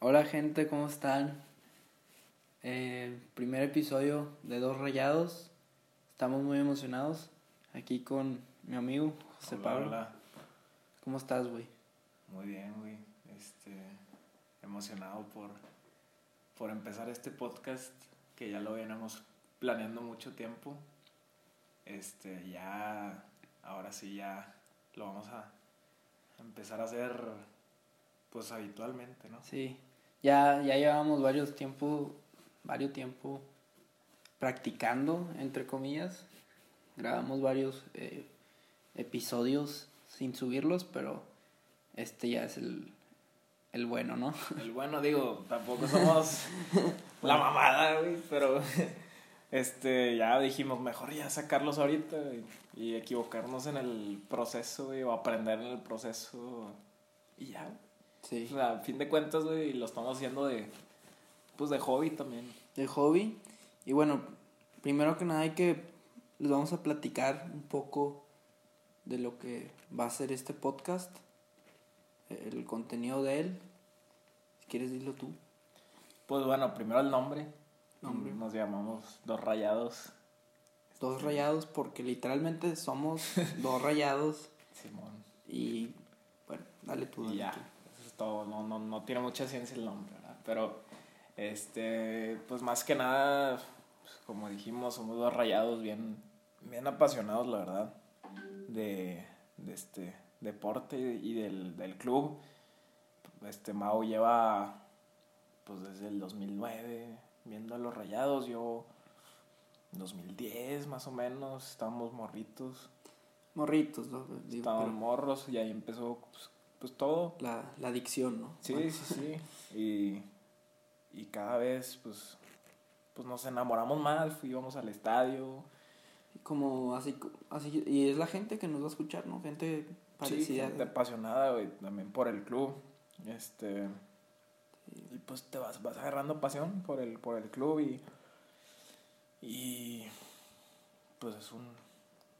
Hola gente, ¿cómo están? Eh, primer episodio de Dos Rayados. Estamos muy emocionados. Aquí con mi amigo José Hola, Pablo. hola. ¿Cómo estás, güey? Muy bien, güey. Este, emocionado por, por empezar este podcast que ya lo veníamos planeando mucho tiempo. Este, ya, ahora sí ya lo vamos a empezar a hacer, pues habitualmente, ¿no? Sí, ya, ya llevamos varios tiempo, varios tiempo practicando, entre comillas. Grabamos varios eh, episodios sin subirlos, pero este ya es el, el bueno, ¿no? El bueno, digo, tampoco somos la mamada, güey, pero este, ya dijimos, mejor ya sacarlos ahorita güey, y equivocarnos en el proceso, güey, o aprender en el proceso y ya. Sí. O sea, a fin de cuentas, güey, lo estamos haciendo de, pues de hobby también. de hobby. Y bueno, primero que nada hay que les vamos a platicar un poco de lo que va a ser este podcast, el contenido de él. Si quieres dilo tú. Pues bueno, primero el nombre. Nombre. Nos llamamos Dos Rayados. Dos rayados porque literalmente somos dos rayados Simón. y bueno, dale tú. Y dale ya, tú. Todo. No, no, no tiene mucha ciencia el nombre, ¿verdad? Pero, este, pues más que nada, pues, como dijimos, somos dos rayados bien, bien apasionados, la verdad, de, de este deporte y del, del club. Este, Mau lleva, pues desde el 2009, viendo a los rayados. Yo, 2010 más o menos, estábamos morritos. Morritos, ¿no? Digo, pero morros y ahí empezó, pues, pues todo. la, la adicción, ¿no? Sí, Bueno, sí, sí. Y, y cada vez, pues, pues nos enamoramos más, íbamos al estadio. Como así, así, y es la gente que nos va a escuchar, ¿no? Gente Sí, parecida. gente apasionada, güey, también por el club. Este, y pues te vas, vas agarrando pasión por el, por el club y, y pues es un,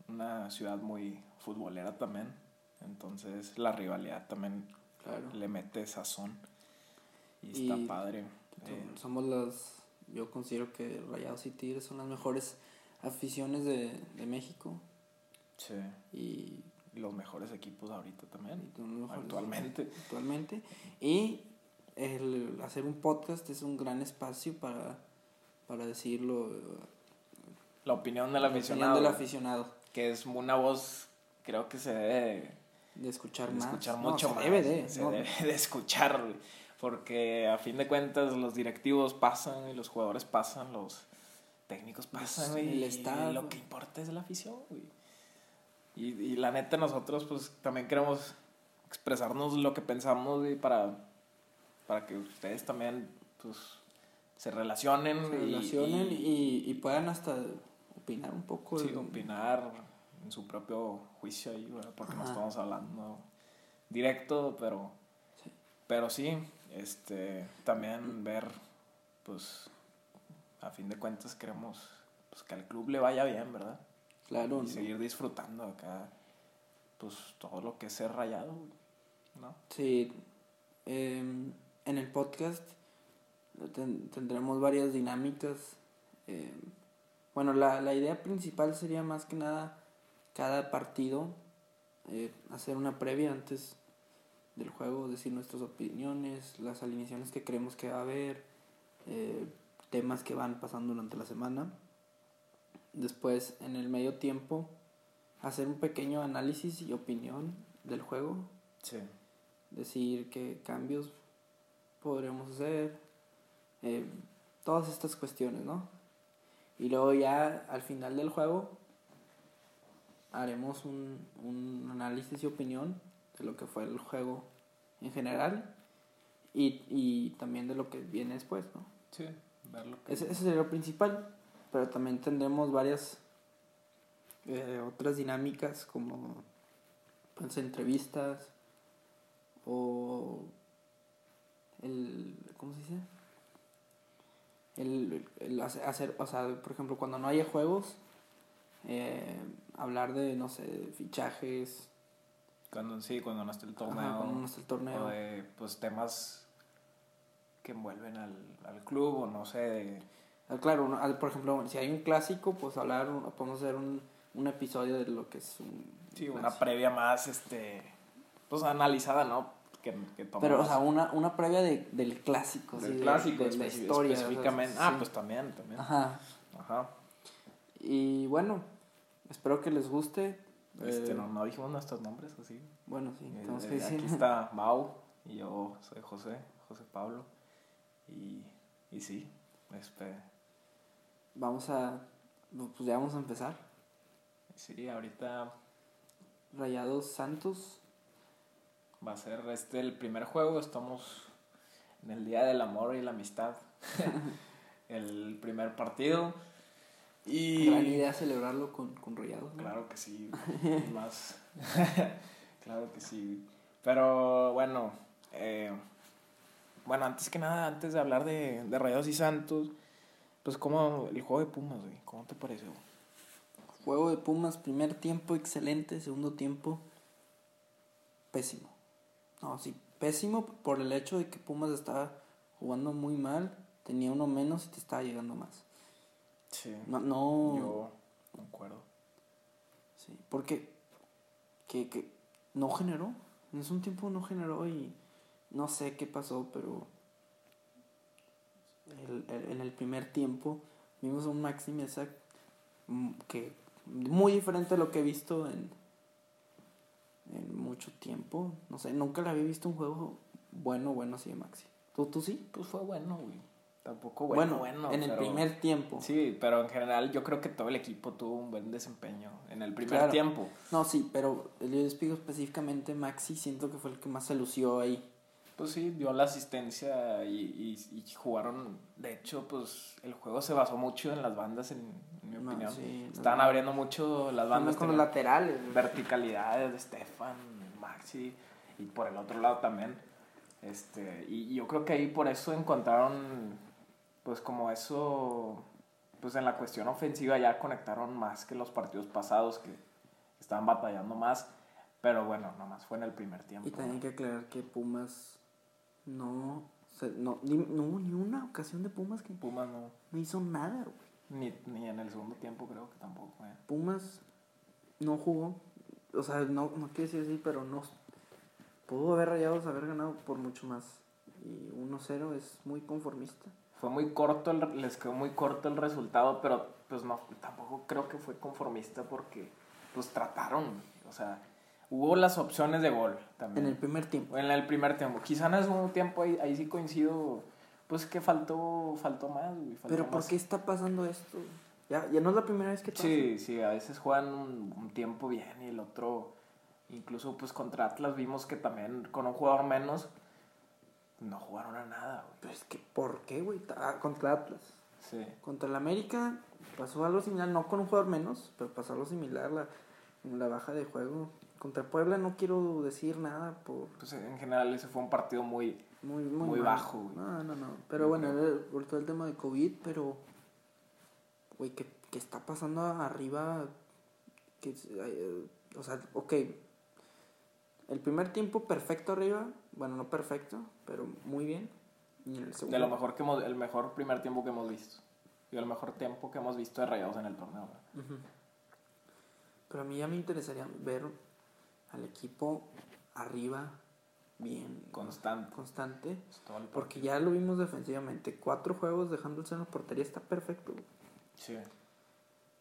una ciudad muy futbolera también. Entonces la rivalidad también claro. le mete sazón. Y, Y- está padre. Eh, Somos las, yo considero que Rayados y Tigres son las mejores aficiones de, de México sí. y, los mejores equipos ahorita también. Actualmente. actualmente. Y el hacer un podcast es un gran espacio para, para decirlo. La opinión del la opinión aficionado. del aficionado. Que es una voz, creo que se debe De escuchar de más. escuchar No, mucho se más. debe de, se ¿no? debe de escuchar. Porque a fin de cuentas los directivos pasan y los jugadores pasan, los técnicos pasan, el y staff, lo güey. que importa es la afición, güey. Y, y la neta nosotros pues también queremos expresarnos lo que pensamos, güey, para, para que ustedes también pues se relacionen. Se y- relacionen y- y, y puedan hasta opinar un poco. Sí, de- opinar en su propio juicio ahí, ¿verdad? Porque no Ajá. estamos hablando directo, pero Sí. pero sí, este también ver pues a fin de cuentas queremos pues que al club le vaya bien, ¿verdad? Claro, Y ¿no? seguir disfrutando acá pues todo lo que es ser rayado, ¿no? Sí, em, en el podcast ten- tendremos varias dinámicas. em, bueno, la, la idea principal sería más que nada cada partido eh, hacer una previa antes del juego, decir nuestras opiniones, las alineaciones que creemos que va a haber, eh, temas que van pasando durante la semana. Después, en el medio tiempo, hacer un pequeño análisis y opinión del juego, Sí. decir qué cambios podremos hacer, eh, todas estas cuestiones, ¿no? Y luego ya al final del juego haremos un, un análisis y opinión de lo que fue el juego en general y, y también de lo que viene después, ¿no? Sí, ver lo que Ese, ese sería lo principal, pero también tendremos varias eh, otras dinámicas como pues, entrevistas o el ¿cómo se dice? El, el hace- hacer, o sea, por ejemplo, cuando no haya juegos, eh, hablar de, no sé, de fichajes, Cuando sí, cuando no esté el torneo. ajá, cuando no esté el torneo. O de pues temas que envuelven al, al club o no sé. de- Ah, Claro, uno- por ejemplo, si hay un clásico, pues hablar, podemos hacer un, un episodio de lo que es un sí, una previa más, este, pues analizada, ¿no? Que, que Pero, o sea, una, una previa de, del clásico, del de- clásico de, la especi- historia. o sea, específicamente. sí. Ah, pues también, también. Ajá. Ajá. Y bueno, espero que les guste. Este, Eh, no, no dijimos nuestros nombres, así. Bueno, sí, Eh, tenemos eh, que decir. Aquí está Mau y yo soy José, José Pablo. Y, y sí, este, Vamos a. Pues ya vamos a empezar. sí, ahorita Rayados Santos. va a ser este el primer juego. Estamos en el Día del Amor y la Amistad. el primer partido. Y Gran idea celebrarlo con, con Rayados. ¿no? Claro que sí, más. claro que sí. Pero bueno, eh, bueno, antes que nada, antes de hablar de, de Rayados y Santos, pues como el juego de Pumas, güey, ¿cómo te pareció? Juego de Pumas, primer tiempo excelente, segundo tiempo pésimo. No, sí, pésimo por el hecho de que Pumas estaba jugando muy mal, tenía uno menos y te estaba llegando más. Sí. No, no Yo concuerdo. sí, porque que, que no generó, en ese tiempo no generó y no sé qué pasó, pero el- el- en el primer tiempo vimos a un Maxi Mesa mm, que muy diferente a lo que he visto en, en mucho tiempo. No sé, nunca le había visto un juego bueno, bueno así de Maxi. ¿Tú, tú sí? Pues fue bueno, güey. Tampoco bueno, bueno. en el pero- primer tiempo. Sí, pero en general yo creo que todo el equipo tuvo un buen desempeño en el primer Claro. tiempo. No, sí, pero yo digo específicamente Maxi, siento que fue el que más se lució ahí. Pues sí, dio la asistencia y, y, y jugaron. De hecho, pues el juego se basó mucho en las bandas, en, en mi No, opinión. sí, Estaban no. abriendo mucho las bandas. con los laterales. verticalidades de Stefan, Maxi y por el otro lado también. Este, y yo creo que ahí por eso encontraron, pues como eso, pues en la cuestión ofensiva ya conectaron más que los partidos pasados que estaban batallando más. Pero bueno, nomás fue en el primer tiempo. Y también hay que aclarar que Pumas no, se- no, ni, no hubo ni una ocasión de Pumas que Pumas no. no hizo nada, güey. Ni, ni en el segundo tiempo creo que tampoco. eh. Pumas no jugó, o sea, no, no quiere decir así, pero no pudo haber rayados, haber ganado por mucho más. Y 1-0 es muy conformista. Fue muy corto, el- les quedó muy corto el resultado, pero pues no, tampoco creo que fue conformista porque pues trataron, o sea, hubo las opciones de gol también. En el primer tiempo. En el primer tiempo. Quizá en el segundo tiempo ahí, ahí sí coincido, pues que faltó, faltó más, güey, faltó Pero ¿por más. qué está pasando esto? Ya, ya no es la primera vez que pasa. Sí, sí, a veces juegan un, un tiempo bien y el otro, incluso pues contra Atlas vimos que también con un jugador menos, no jugaron a nada, güey. Pero es que, ¿por qué, güey? Ah, Contra Atlas. Sí. Contra el América pasó algo similar, no con un jugador menos, pero pasó algo similar, la, la baja de juego. Contra Puebla no quiero decir nada por Pues en general ese fue un partido muy, muy, muy, Muy bajo, güey. No, no, no. Pero bueno, por todo el tema de COVID, pero, güey, ¿qué, qué está pasando arriba? Que, eh, o sea, ok. El primer tiempo perfecto arriba, bueno, no perfecto, pero muy bien. Y en el segundo. de lo mejor que hemos, el mejor primer tiempo que hemos visto. Y el mejor tiempo que hemos visto de Rayados en el torneo. Ujú. Pero a mí ya me interesaría ver al equipo arriba bien Constante. constante. Es todo el Porque ya lo vimos defensivamente. Cuatro juegos dejándose en la portería está perfecto. Sí.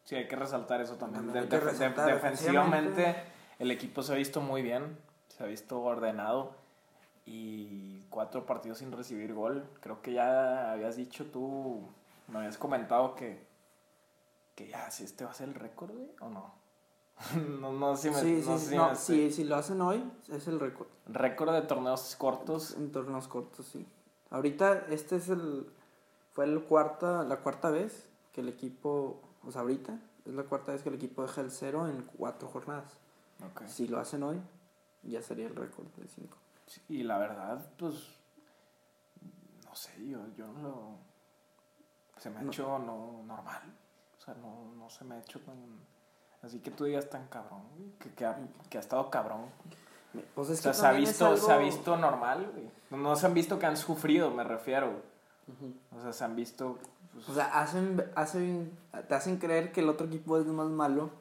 Sí, hay que resaltar eso también. También De- hay que de- resaltar de- defensivamente, defensivamente. el equipo se ha visto muy bien. Se ha visto ordenado. Y cuatro partidos sin recibir gol. Creo que ya habías dicho tú, me habías comentado que, que ya, si este va a ser el récord, güey, o no. no, no si me, sí, no sí, si no, me- sí, si lo hacen hoy, es el récord. Récord de torneos cortos. En torneos cortos, sí. Ahorita, este es el. Fue el cuarta, la cuarta vez que el equipo. O sea, ahorita es la cuarta vez que el equipo deja el cero en cuatro jornadas. Ok. Si lo hacen hoy, ya sería el récord de cinco. Sí, y la verdad, pues, no sé, yo, yo no lo... Se me ha No. hecho no, normal. O sea, no, no se me ha hecho tan... Así que tú digas tan cabrón, güey, que, que, ha, que ha estado cabrón. Pues es O sea, se ha, visto, se ha visto normal, güey. No se han visto que han sufrido, me refiero. O sea, se han visto... pues, O sea, hacen, hacen, te hacen creer que el otro equipo es más malo.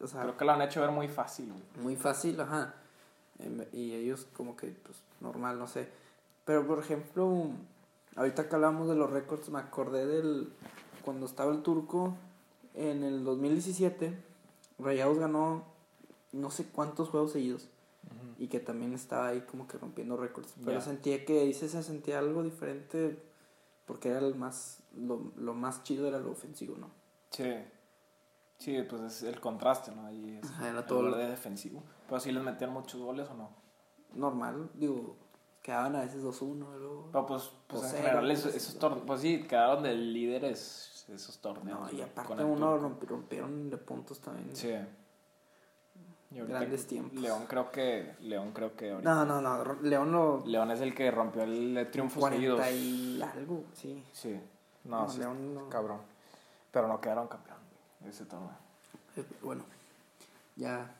O sea, creo que lo han hecho ver muy fácil, muy fácil, ajá. Em, Y ellos como que, pues, normal, no sé. Pero, por ejemplo, ahorita que hablamos de los récords, me acordé del... Cuando estaba el turco en el 2017, Rayados ganó no sé cuántos juegos seguidos. Y que también estaba ahí como que rompiendo récords. Pero Ya. sentía que ahí se se sentía algo diferente porque era el más... Lo, lo más chido era lo ofensivo, ¿no? Sí. Sí, pues es el contraste, ¿no? Ahí es Ajá, era el todo lo- verde defensivo. Pero sí les metían muchos goles o no. Normal, digo, quedaban a veces 2-1, luego... Pero pues, pues O en cero, general esos, esos no. torneos, pues sí, quedaron de líderes esos torneos. No, y aparte el uno romp- rompieron de puntos también. Sí. Grandes tiempos. León creo que, León creo que No, ahorita. no, no, Ro- León lo... León es el que rompió el triunfo 40 seguidos. y algo, sí. Sí. No, No, sí, León no. cabrón. Pero no quedaron campeón güey, ese torneo. Eh, Bueno, ya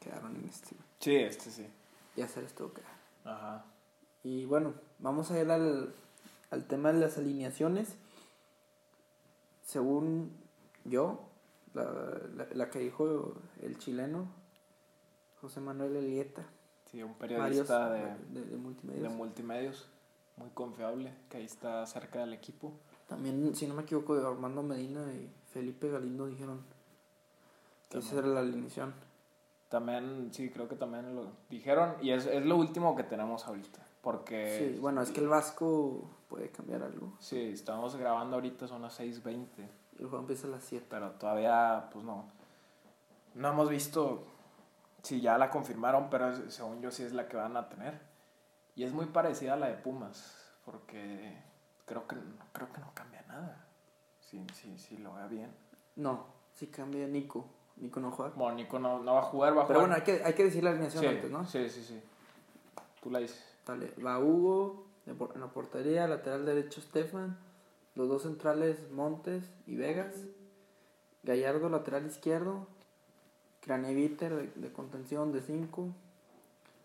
quedaron en este. Sí, este sí. Ya se les toca. Ajá. Y bueno, vamos a ir al, al tema de las alineaciones. Según yo, la, la, la que dijo el chileno, José Manuel Elieta, Sí, un varios periodista de, de, de multimedia. de multimedios. Muy confiable, que ahí está cerca del equipo. También, si no me equivoco, Armando Medina y Felipe Galindo dijeron que esa era la alineación. También, sí, creo que también lo dijeron. Y es, es lo último que tenemos ahorita. Porque. Sí, bueno, es que el Vasco puede cambiar algo. Sí, estamos grabando ahorita, son las 6:20. El juego empieza a las 7. Pero todavía, pues no. No hemos visto si ya la confirmaron, pero según yo sí es la que van a tener. Y es muy parecida a la de Pumas, porque creo que, creo que no cambia nada. Si, si, si lo vea bien. No, si cambia Nico. Nico no juega. Bueno, Nico no, no va a jugar, va a Pero bueno, hay que, hay que decir la alineación sí, antes, ¿no? sí, sí, sí. Tú la dices. Dale, va Hugo en la portería, lateral derecho Stefan, los dos centrales Montes y Vegas, Gallardo lateral izquierdo, Craneviter de, de contención de 5,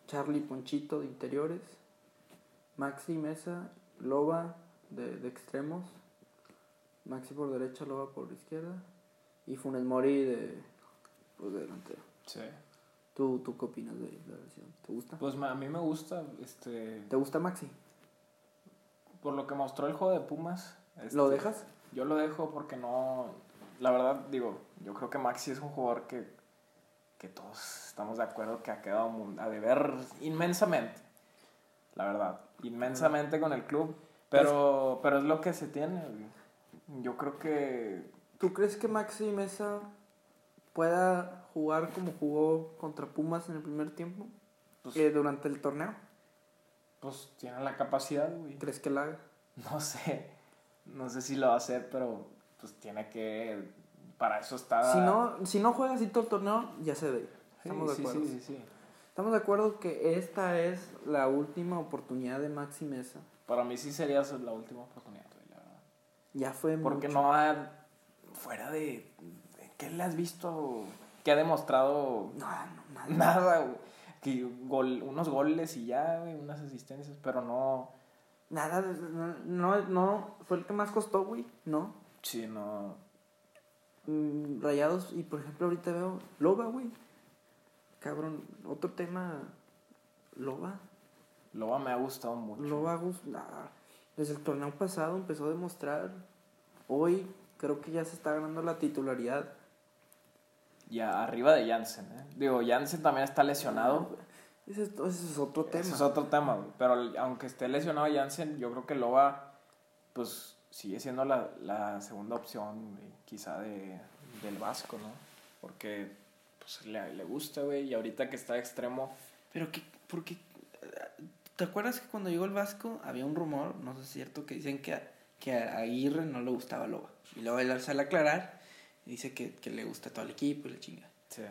Charlie Ponchito de interiores, Maxi Mesa, Loba de, de extremos, Maxi por derecha, Loba por izquierda y Funes Mori de, pues, de delantero. Sí. ¿Tú, ¿Tú qué opinas de la versión? ¿Te gusta? Pues a mí me gusta, este, ¿Te gusta Maxi? por lo que mostró el juego de Pumas. ¿Lo este, dejas? Yo lo dejo porque no. La verdad, digo, yo creo que Maxi es un jugador que, que todos estamos de acuerdo que ha quedado a deber inmensamente. La verdad, inmensamente con el club. Pero, pero es lo que se tiene. Yo creo que. ¿Tú crees que Maxi Mesa pueda jugar como jugó contra Pumas en el primer tiempo? Pues- Eh, durante el torneo. Pues tiene la capacidad, güey. ¿Crees que la haga? No sé. No sé si lo va a hacer, pero pues tiene que. Para eso está. Si no, si no juega así todo el torneo, ya se ve. Estamos sí, de acuerdo. sí, sí, sí. Estamos de acuerdo que esta es la última oportunidad de Maxi Mesa. Para mí sí sería la última oportunidad, la verdad. Ya fue Porque mucho. no ha. Fuera de. ¿Qué le has visto? Que ha demostrado No, no, nada. nada, güey. Que gol, unos goles y ya, güey, unas asistencias, pero no. Nada, no, no, no, fue el que más costó, güey, ¿no? Sí, no. Mm, rayados, y por ejemplo ahorita veo Loba, güey. Cabrón, otro tema, Loba. Loba me ha gustado mucho. Loba, Gus- nah, desde el torneo pasado empezó a demostrar. Hoy creo que ya se está ganando la titularidad. Ya arriba de Jansen, ¿eh? Digo, Jansen también está lesionado. Ese es, ese es otro tema. Ese es otro tema, güey. Pero aunque esté lesionado Jansen, yo creo que Loba, pues sigue siendo la, la segunda opción, güey, quizá de, del Vasco, ¿no? Porque pues, le, le gusta, güey, y ahorita que está de extremo, Pero que, porque, ¿te acuerdas que cuando llegó el Vasco había un rumor, no sé si es cierto, que dicen que, a- que a Aguirre no le gustaba Loba? Y luego él sale a aclarar y dice que, que le gusta todo el equipo y la chinga. sí.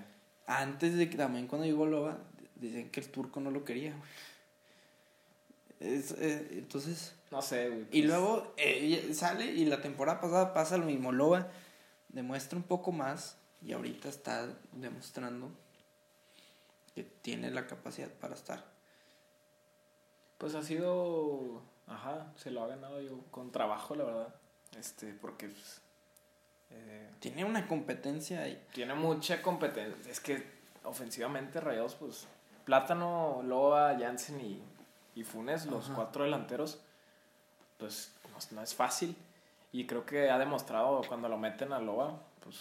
Antes de que también cuando llegó Loba, dicen que el turco no lo quería, güey. Es, eh, entonces, no sé, güey. y pues, luego eh, sale y la temporada pasada pasa lo mismo. Loba demuestra un poco más y ahorita está demostrando que tiene la capacidad para estar. Pues ha sido, ajá, se lo ha ganado yo con trabajo, la verdad. Este, porque pues, eh, Tiene una competencia ahí. tiene mucha competencia. Es que ofensivamente Rayados, pues Plátano, Loa, Jansen y, y Funes, los Ajá. cuatro delanteros, pues no, no es fácil. Y creo que ha demostrado cuando lo meten a Loa, pues,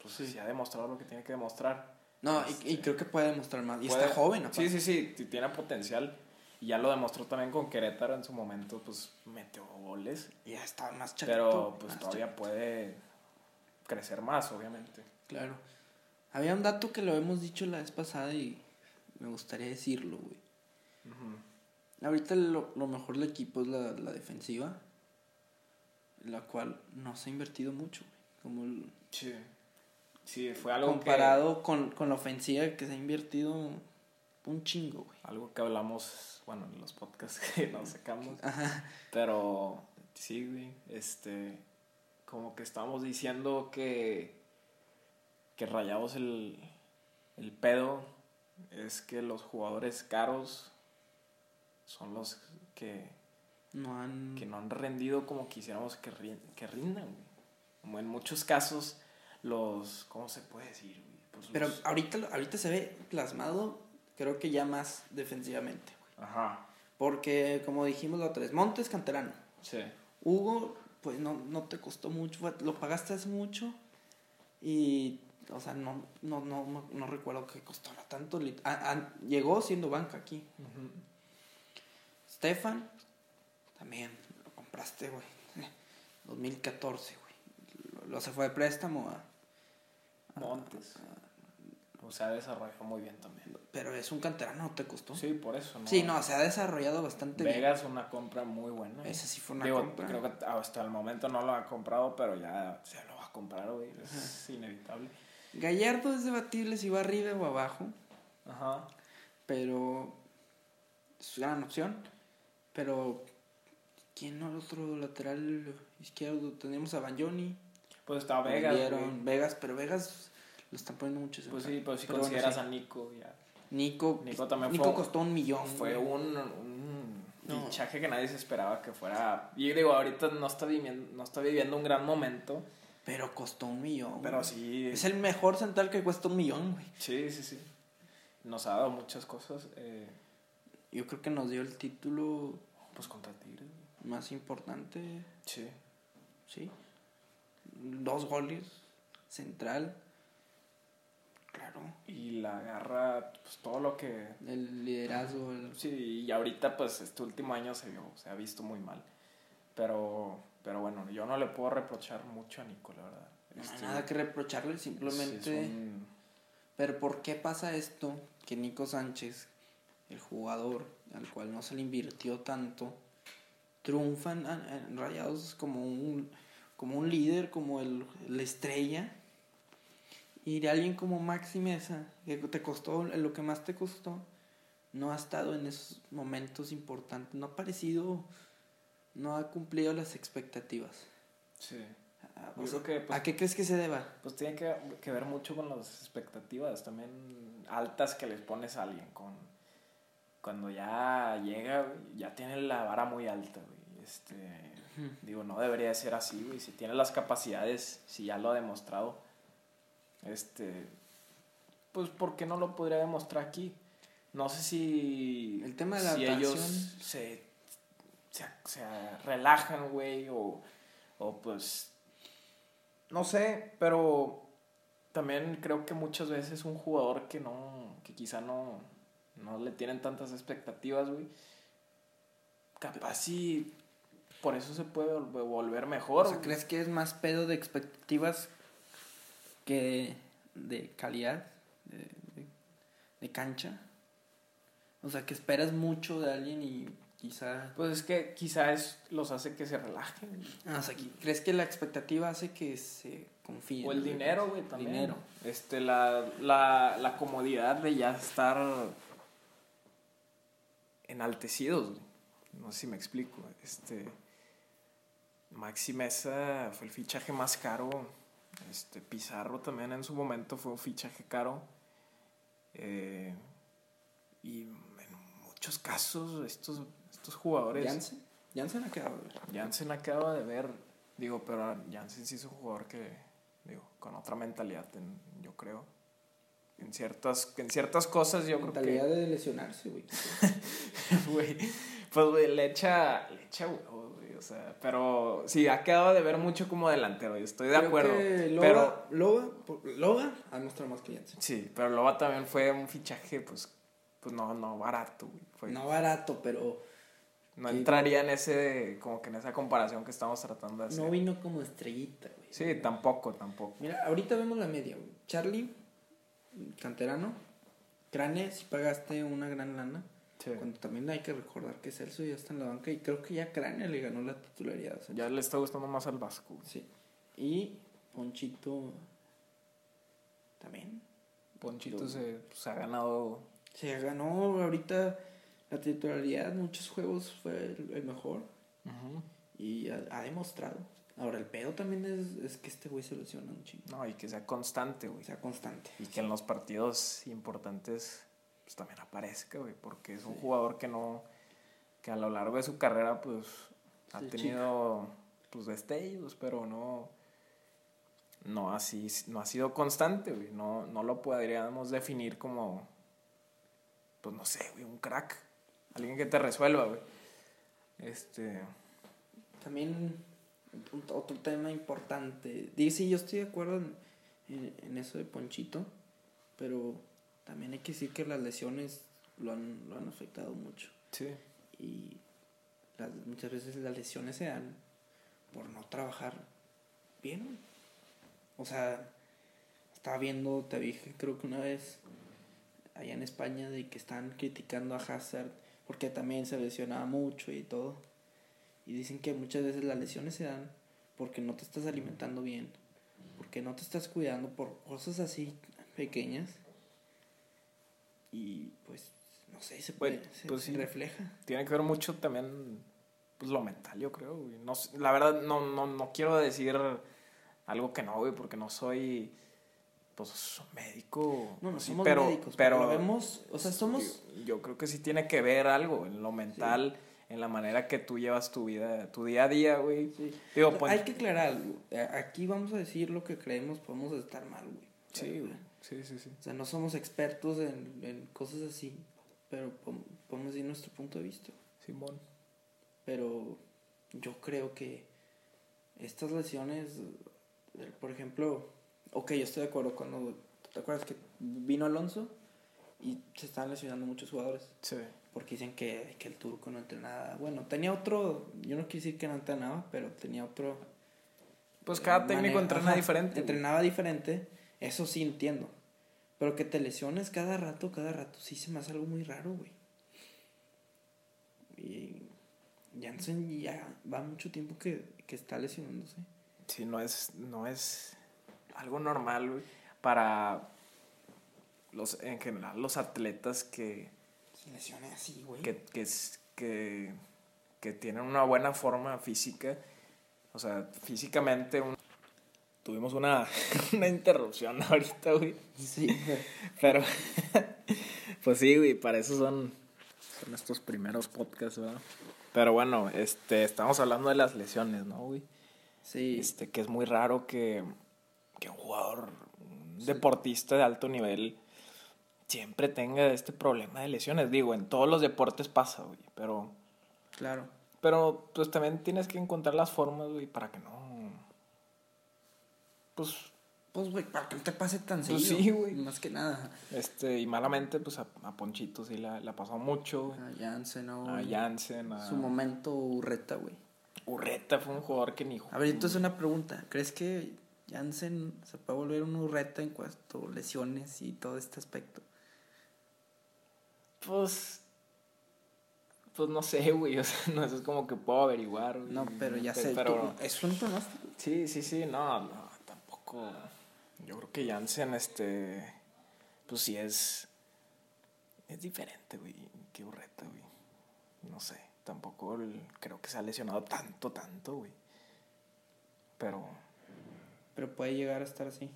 pues Sí. sí. ha demostrado lo que tiene que demostrar. No, Este, y, y creo que puede demostrar más. Y Puede- está joven, aparte. Sí, sí, sí, tiene potencial. Y ya lo demostró también con Querétaro en su momento, pues metió goles. Y ya está más chatito. Pero pues todavía puede crecer más, obviamente. Claro. Había un dato que lo hemos dicho la vez pasada y me gustaría decirlo, güey. Ujú. Ahorita lo, lo mejor del equipo es la, la defensiva, la cual no se ha invertido mucho, güey. Como el- Sí. Sí, fue algo comparado con, con la ofensiva que se ha invertido un chingo, güey. que, algo que hablamos, bueno, en los podcasts que nos sacamos. Ajá. Pero sí, güey, este, como que estamos diciendo que, que rayamos el, el pedo es que los jugadores caros son los que, No han... que no han rendido como quisiéramos que, que rindan, güey. Como en muchos casos, los, ¿cómo se puede decir? güey? Pues Pero los- ahorita, ahorita se ve plasmado, creo que ya más defensivamente, güey. Ajá, Porque, como dijimos la otra vez, Montes canterano. sí. Hugo, pues no, no te costó mucho, lo pagaste hace mucho y, o sea, no, no, no, no, recuerdo que costara tanto. lit- a- a- llegó siendo banca aquí. Ujú. Stefan, también lo compraste, güey. 2014, güey. Lo, se fue de préstamo a... a- Montes. a- O sea, desarrolló muy bien también. pero es un canterano, ¿no te costó? Sí, por eso, ¿no? Sí, no, se ha desarrollado bastante bien. Vegas una compra muy buena. Esa sí fue una Digo, compra. creo que hasta el momento no lo ha comprado, pero ya se lo va a comprar, güey. Es inevitable. Gallardo es debatible si va arriba o abajo. Ajá. pero es gran opción. Pero, ¿quién no? El otro lateral izquierdo, tenemos a Banjoni. Pues está Vegas. Vegas, pero Vegas lo están poniendo mucho. Pues sí, pero si Pero bueno, consideras sí. a Nico, ya. Nico, Nico también Nico fue- costó un millón. Fue güey. un, un No. fichaje que nadie se esperaba que fuera. Y digo, ahorita no está viviendo, no está viviendo un gran momento, Pero costó un millón. pero güey. sí. Es el mejor central que cuesta un millón, güey. Sí, sí, sí. Nos ha dado muchas cosas. eh, Yo creo que nos dio el título pues contra Tigres. más importante, Sí. ¿sí? Dos goles, central. Claro. Y la garra, pues todo lo que El liderazgo, el Sí, y ahorita pues este último año se vio, se ha visto muy mal. Pero, pero bueno, yo no le puedo reprochar mucho a Nico, la verdad. Este, nada que reprocharle, sí, simplemente. un- Pero ¿por qué pasa esto? Que Nico Sánchez, el jugador al cual no se le invirtió tanto, triunfa en, Rayados como un, como un líder, como el, la estrella. Y de alguien como Maxi Mesa, que te costó lo que más te costó, no ha estado en esos momentos importantes, no ha parecido, no ha cumplido las expectativas. Sí. Ah, Yo o sea, creo que, pues, ¿A qué crees que se deba? Pues tiene que, que ver mucho con las expectativas también altas que les pones a alguien. Con, cuando ya llega, ya tiene la vara muy alta, güey. Este, digo, no debería de ser así, güey. Si tiene las capacidades, si ya lo ha demostrado, este, pues ¿por qué no lo podría demostrar aquí? No sé si, El tema de la si ellos se, se, se relajan, güey, o, o pues no sé, pero también creo que muchas veces un jugador que no, que quizá no, no le tienen tantas expectativas, güey, capaz sí, por eso se puede vol- volver mejor. O sea. ¿crees que es más pedo de expectativas que de calidad, de, de- de cancha? O sea, que esperas mucho de alguien y quizá... Pues es que quizás los hace que se relajen. Ah, o sea, ¿crees que la expectativa hace que se confíe? O el dinero, güey, también. Dinero. Este, la, la, la comodidad de ya estar enaltecidos, güey. No sé si me explico. Este, Maxi Mesa fue el fichaje más caro. Este, Pizarro también en su momento fue un fichaje caro. Eh, Y en muchos casos, estos, estos jugadores. Jansen. Jansen acaba de ver. Jansen acaba de ver. Digo, pero Jansen sí es un jugador que. Digo, con otra mentalidad, en- yo creo. En ciertas, en ciertas cosas, yo creo que. Mentalidad de lesionarse, güey. Güey, pues, güey, le echa, le echa huevos, güey, o sea, pero sí, ha quedado de ver mucho como delantero, y estoy de Creo acuerdo, que Loba, pero, Loba, Loba ha mostrado más que Jansen. sí, pero Loba también fue un fichaje, pues, pues no, no barato, güey, fue- no, No barato, pero sí. entraría en ese, como que en esa comparación que estamos tratando de hacer. no vino como estrellita, güey. Sí, tampoco, tampoco. Mira, ahorita vemos la media, güey. Charlie, canterano. Crane, si pagaste una gran lana. Sí. Cuando también hay que recordar que Celso ya está en la banca y creo que ya Crane le ganó la titularidad. o sea, Ya le está gustando más al Vasco. Sí. Y Ponchito también. Ponchito Lo- se, pues, ha ganado, Se ganó ahorita la titularidad, muchos juegos fue el, el mejor Ujú. y ha, ha demostrado. Ahora, el pedo también es, es que este güey se lesiona un chingo. no, y que sea constante, güey. Sea, constante. Y que en los partidos importantes pues también aparezca, güey, porque es un Sí. jugador que no, que a lo largo de su carrera pues ha Sí, tenido pues destellos, pero no, no así, no ha sido constante, güey, no, no lo podríamos definir como, pues no sé, güey, un crack, alguien que te resuelva, güey. Este, También otro tema importante. Dice, sí, yo estoy de acuerdo en, en- en eso de Ponchito, pero también hay que decir que las lesiones lo han, lo han afectado mucho. sí, Y las- muchas veces las lesiones se dan por no trabajar bien. O sea, estaba viendo, te dije creo que una vez allá en España de que están criticando a Hazard porque también se lesionaba mucho y todo. Y dicen que muchas veces las lesiones se dan porque no te estás alimentando bien, porque no te estás cuidando por cosas así pequeñas. Y pues, no sé, se, puede, Bueno, se, pues se sí. refleja. tiene que ver mucho también pues lo mental, yo creo, güey. No, la verdad no, no, no quiero decir algo que no, güey, porque no soy pues médico. No, no sí, somos pero, médicos, pero pero vemos, o sea, somos... Yo, yo creo que sí tiene que ver algo en lo mental, en la manera que tú llevas tu vida, tu día a día, güey. Sí. Digo, pues, Hay que aclarar algo. A- Aquí vamos a decir lo que creemos, podemos estar mal, güey. sí, güey. Sí, sí, sí. O sea, no somos expertos en, en cosas así, pero podemos decir nuestro punto de vista. Simón. Pero yo creo que estas lesiones, eh, por ejemplo, ok, yo estoy de acuerdo cuando, ¿te acuerdas que vino Alonso y se están lesionando muchos jugadores? Sí. Porque dicen que, que el turco no entrenaba. Bueno, tenía otro, yo no quiero decir que no entrenaba, pero tenía otro... Pues eh, cada técnico entrena ajá, diferente. Entrenaba diferente, eso sí entiendo. Pero que te lesiones cada rato, cada rato, sí se me hace algo muy raro, güey. Y Jansen ya va mucho tiempo que, que está lesionándose. Sí, no es, no es algo normal, güey, para los, en general, los atletas que, Se lesiona así, güey. que, que, es- que, que tienen una buena forma física. O sea, físicamente un- tuvimos una, una interrupción ahorita, güey. Sí, Pero, pues sí, güey, para eso son, son estos primeros podcasts, ¿verdad? Pero bueno, este, estamos hablando de las lesiones, ¿no, güey? sí. Este, que es muy raro que, que un jugador, un deportista de alto nivel, siempre tenga este problema de lesiones. Digo, en todos los deportes pasa, güey, pero, claro. pero pues también tienes que encontrar las formas, güey, para que no, pues, Pues, güey, para que no te pase tan Pues seguido. sí, güey. Más que nada. este, y malamente, pues a, a Ponchito sí la, la pasó mucho, güey. A Jansen, ¿no? A? Jansen, a Su momento Urreta, güey. Urreta fue un jugador que ni A ver, entonces una pregunta. ¿Crees que Jansen se puede volver un Urreta en cuanto a lesiones y todo este aspecto? Pues. Pues no sé, güey. O sea, no eso es como que puedo averiguar, güey. No, pero ya sé. Pero. tú- es un pronóstico. Sí, sí, sí. No, no, tampoco. Yo creo que Jansen, este. Pues sí es. Es diferente, güey. Que Urreta, güey. No sé. Tampoco el- creo que se ha lesionado tanto, tanto, güey. Pero. Pero puede llegar a estar así.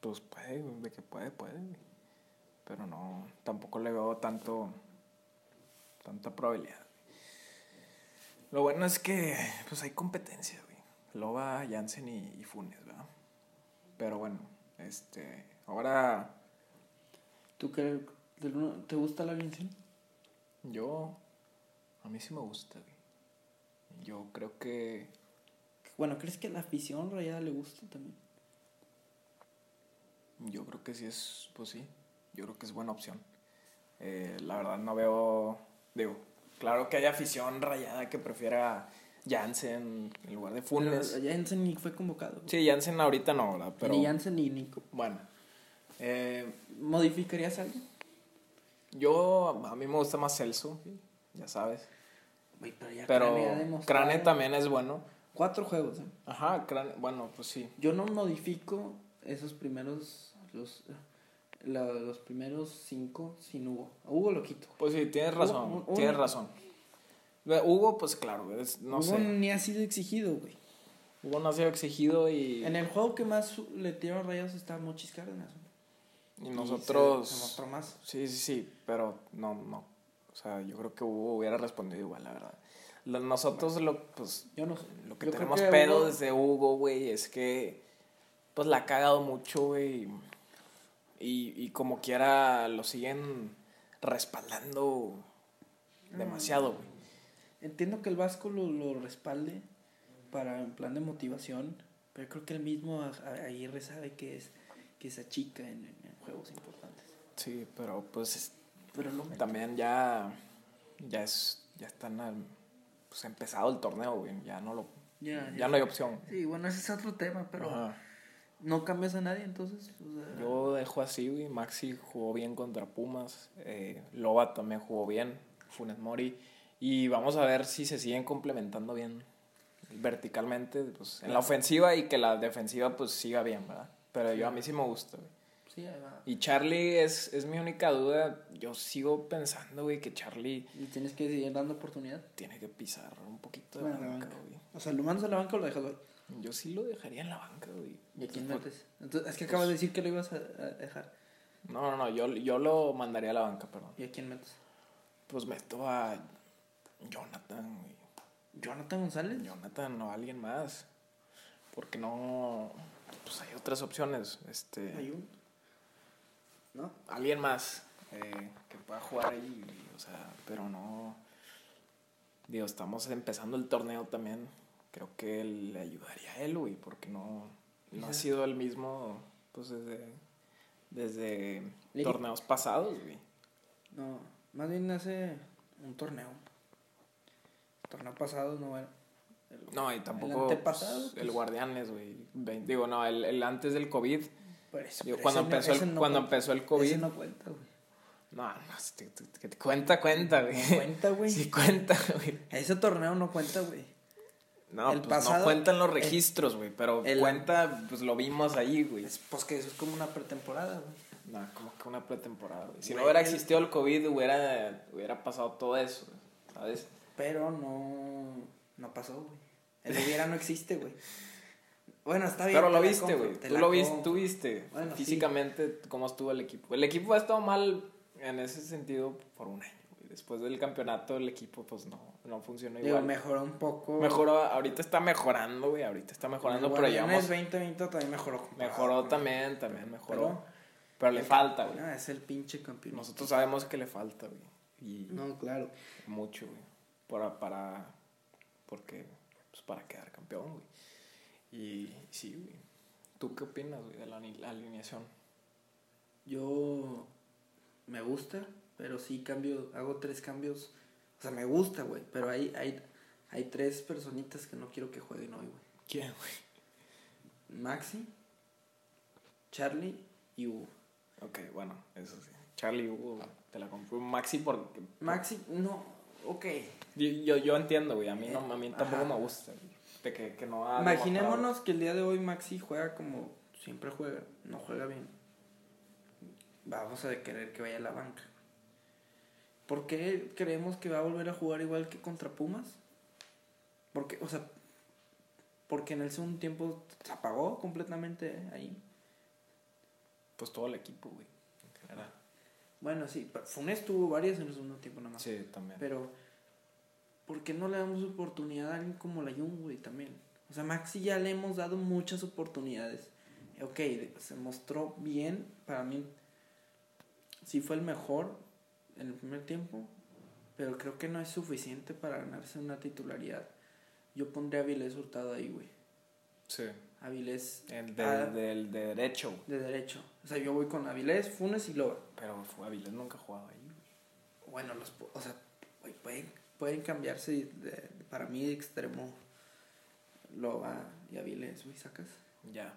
Pues puede, güey, de que puede, puede, güey. Pero no, tampoco le veo tanto, tanta probabilidad. Lo bueno es que, pues hay competencia, güey. Loba, Jansen y, y Funes, ¿verdad? Pero bueno, este, ahora ¿Tú qué, te gusta la Vincent? yo, a mí sí me gusta, güey. Yo creo que, Bueno, ¿crees que la afición rayada le gusta también? yo creo que sí es, pues sí, yo creo que es buena opción. Eh, la verdad no veo, digo, claro que hay afición rayada que prefiera Jansen en lugar de Funes. Pero Jansen ni fue convocado. güey. Sí, Jansen ahorita no, ¿verdad? Pero Ni Jansen ni Nico. bueno. Eh, ¿Modificarías algo? yo, a mí me gusta más Celso, ya sabes. Güey, pero ya Pero Crane ha demostrado- Crane también es bueno. Cuatro juegos, ¿eh? Ajá, Crane, bueno, pues sí. Yo no modifico esos primeros. Los, la- los primeros cinco sin Hugo. A Hugo lo quito. Pues sí, tienes Hugo- razón, un- tienes un- razón. Hugo, pues claro, es- no Hugo sé. ni ha sido exigido, güey. Hugo no ha sido exigido y, En el juego que más le tiraron rayos está Mochis Cárdenas. y Y nosotros... Se, se mostró más. Sí, sí, sí, pero no, no. O sea, yo creo que Hugo hubiera respondido igual, la verdad. Nosotros lo, pues, Yo no sé. lo que Yo tenemos que pedo Hugo- desde Hugo, güey, es que pues la ha cagado mucho, güey. Y, y como quiera lo siguen respaldando demasiado, güey. Entiendo que el Vasco lo, lo respalde para en plan de motivación, pero creo que el mismo a- a- Aguirre sabe que es que se achica en, en- juegos importantes. Sí, pero pues Pero lo también ya ya es ya están al- pues empezado el torneo, güey, ya no lo Ya, ya no hay opción. Sí, bueno, ese es otro tema, pero Ajá. No cambias a nadie, entonces. o sea, Yo dejo así, güey. Maxi jugó bien contra Pumas. eh, Loba también jugó bien. Funes Mori. Y vamos a ver si se siguen complementando bien verticalmente pues, en la ofensiva y que la defensiva pues siga bien, ¿verdad? Pero yo a mí sí me gusta, güey. sí, ahí va. Y Charlie es, es mi única duda. Yo sigo pensando, güey, que Charlie Y tienes que seguir dando oportunidad. tiene que pisar un poquito de Bueno, la banca, banca. güey. O sea, lo mandas a la banca o lo dejas hoy. Yo sí lo dejaría en la banca, güey. ¿Y a quién metes? Entonces, es que acabas de decir que lo ibas a, a dejar. No, no, no. Yo, yo lo mandaría a la banca, perdón. ¿Y a quién metes? Pues meto a Jonathan, güey. ¿Jonathan González? Jonathan o alguien más. Porque no. Pues hay otras opciones. Este. Hay un. ¿No? Alguien más eh, que pueda jugar ahí. O sea, pero no. Digo, estamos empezando el torneo también. Creo que le ayudaría a él, güey. Porque no. No ha sido el mismo. Pues desde. Desde torneos pasados, güey. No, más bien hace un torneo. El torneo pasado no era. el- No, y tampoco. antepasado, pues, el pues. Guardianes, güey. Digo, no, el, el antes del COVID. Digo, pero cuando no- empezó, el, no cuando cuenta. empezó el COVID. Ese no cuenta, güey. No, no, te- te- te- te- cuenta, cuenta, güey. No cuenta, güey. Sí cuenta, güey. Ese torneo no cuenta, güey. No, El pues pasado- no cuentan los registros, güey, pero el- cuenta, pues lo vimos ahí, güey. Es, pues que eso es como una pretemporada, güey. No, como que una pretemporada, güey. Si no hubiera existido el COVID, hubiera, hubiera pasado todo eso, ¿sabes? Pero no. No pasó, güey. El hubiera no existe, güey. Bueno, está bien. Pero lo viste, güey. Tú lo viste, tú viste Bueno, sí. físicamente cómo estuvo el equipo. El equipo ha estado mal en ese sentido por un año. Después del campeonato, el equipo, pues no, no funcionó Digo, igual. mejoró un poco. Mejoró, ahorita está mejorando, güey. Ahorita está mejorando, El pero llevamos. 2020 también mejoró. Mejoró también, también mejoró. Pero- Pero, le el- falta, güey. Ah, es el pinche campeón. Nosotros sabemos que le falta, güey. Y No, claro. mucho, güey. Para, para, porque, pues para quedar campeón, güey. Y sí, güey. ¿Tú qué opinas, güey, de la ali- alineación? Yo me gusta, pero sí cambio, hago tres cambios. O sea, me gusta, güey, pero hay, hay, hay tres personitas que no quiero que jueguen hoy, güey. ¿Quién, güey? Maxi, Charlie y Hugo. Ok, bueno, eso sí. Charlie Hugo, te la compré. Maxi porque... Maxi, no, ok. Yo, yo, yo entiendo, güey. A mí, no, a mí tampoco Ajá. me gusta. De que, que no Imaginémonos que el día de hoy Maxi juega como siempre juega, no juega bien. Vamos a querer que vaya a la banca. ¿Por qué creemos que va a volver a jugar igual que contra Pumas? Porque, o sea, porque en el segundo tiempo se apagó completamente ahí. Pues todo el equipo, güey. En general. Bueno, sí, Funes tuvo varias en el segundo tiempo nada más. Sí, también. Pero, ¿por qué no le damos oportunidad a alguien como la Jung, güey, también? O sea, Maxi ya le hemos dado muchas oportunidades. Ok, se mostró bien. Para mí, sí fue el mejor en el primer tiempo. Pero creo que no es suficiente para ganarse una titularidad. Yo pondría a Avilés Hurtado ahí, güey. Sí. Avilés. El de, del de derecho. de derecho. O sea, yo voy con Avilés, Funes y Loba. Pero Avilés nunca jugaba ahí, güey. Bueno, los, o sea, güey, pueden, pueden cambiarse de, de- para mí de extremo Loba y Avilés, güey, sacas. Ya.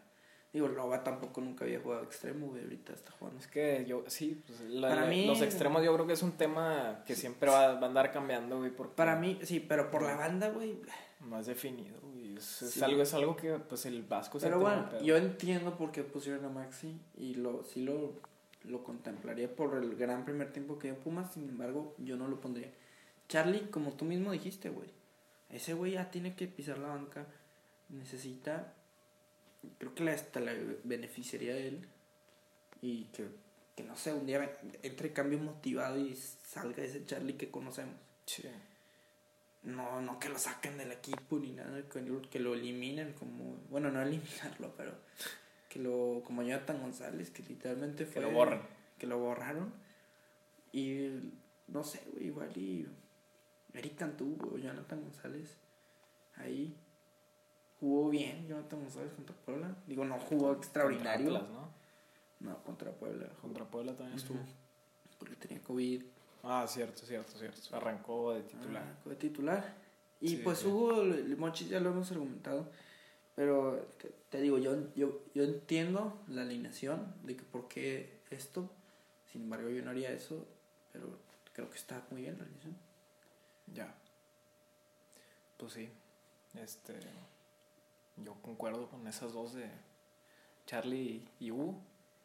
Digo, Loba tampoco nunca había jugado extremo, güey, ahorita está jugando. Es que yo, sí, pues la- Para la- mí- los extremos yo creo que es un tema que siempre va, va a andar cambiando, güey, porque Para mí, sí, pero por la banda, güey. más definido, güey. Es, algo, es algo que, pues, el Vasco se Pero bueno, yo entiendo por qué pusieron a Maxi y lo, sí lo, lo contemplaría por el gran primer tiempo que dio Pumas, sin embargo, yo no lo pondría. Charlie, como tú mismo dijiste, güey, ese güey ya tiene que pisar la banca, necesita, creo que hasta le beneficiaría a él y que, que no sé, un día entre cambio motivado y salga ese Charlie que conocemos. Sí. No, no que lo saquen del equipo ni nada, que lo, que eliminen como, bueno, no eliminarlo, pero que lo, como Jonathan González, que literalmente fue... lo borren. Que lo borraron. Y no sé, güey, igual y Eric Cantú o Jonathan González, ahí jugó bien Jonathan González contra Puebla. Digo, no jugó extraordinario. Contra Atlas, ¿no? No, contra Puebla. Contra Puebla también estuvo. Porque tenía COVID. Ah, cierto, cierto, cierto. Arrancó de titular. Ah, fue titular. Y Sí, pues sí. Hugo el Mochis ya lo hemos argumentado. Pero te, te digo, yo, yo, yo entiendo la alineación de que por qué esto. Sin embargo, yo no haría eso. Pero creo que está muy bien la alineación. Ya. Pues sí. Este. Yo concuerdo con esas dos de Charlie y Hugo.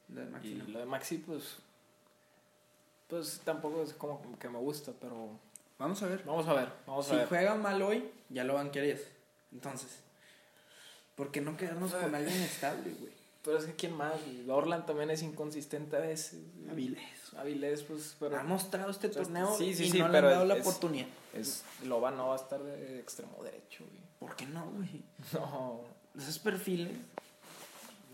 La de Maxi, Y no. lo de Maxi, pues. Pues tampoco es como que me gusta, pero. Vamos a ver. Vamos a ver, vamos si a ver. juega mal hoy, ya lo banquearías. Entonces, ¿por qué no quedarnos con alguien estable, güey? Pero es que quién más? Orland también es inconsistente a veces. Avilés. Avilés, pues, pero. Ha mostrado este sea, torneo sí, sí, y sí, no le han dado la oportunidad. Es, Loba no va a estar de extremo derecho, güey. ¿Por qué no, güey? No, Esos perfiles.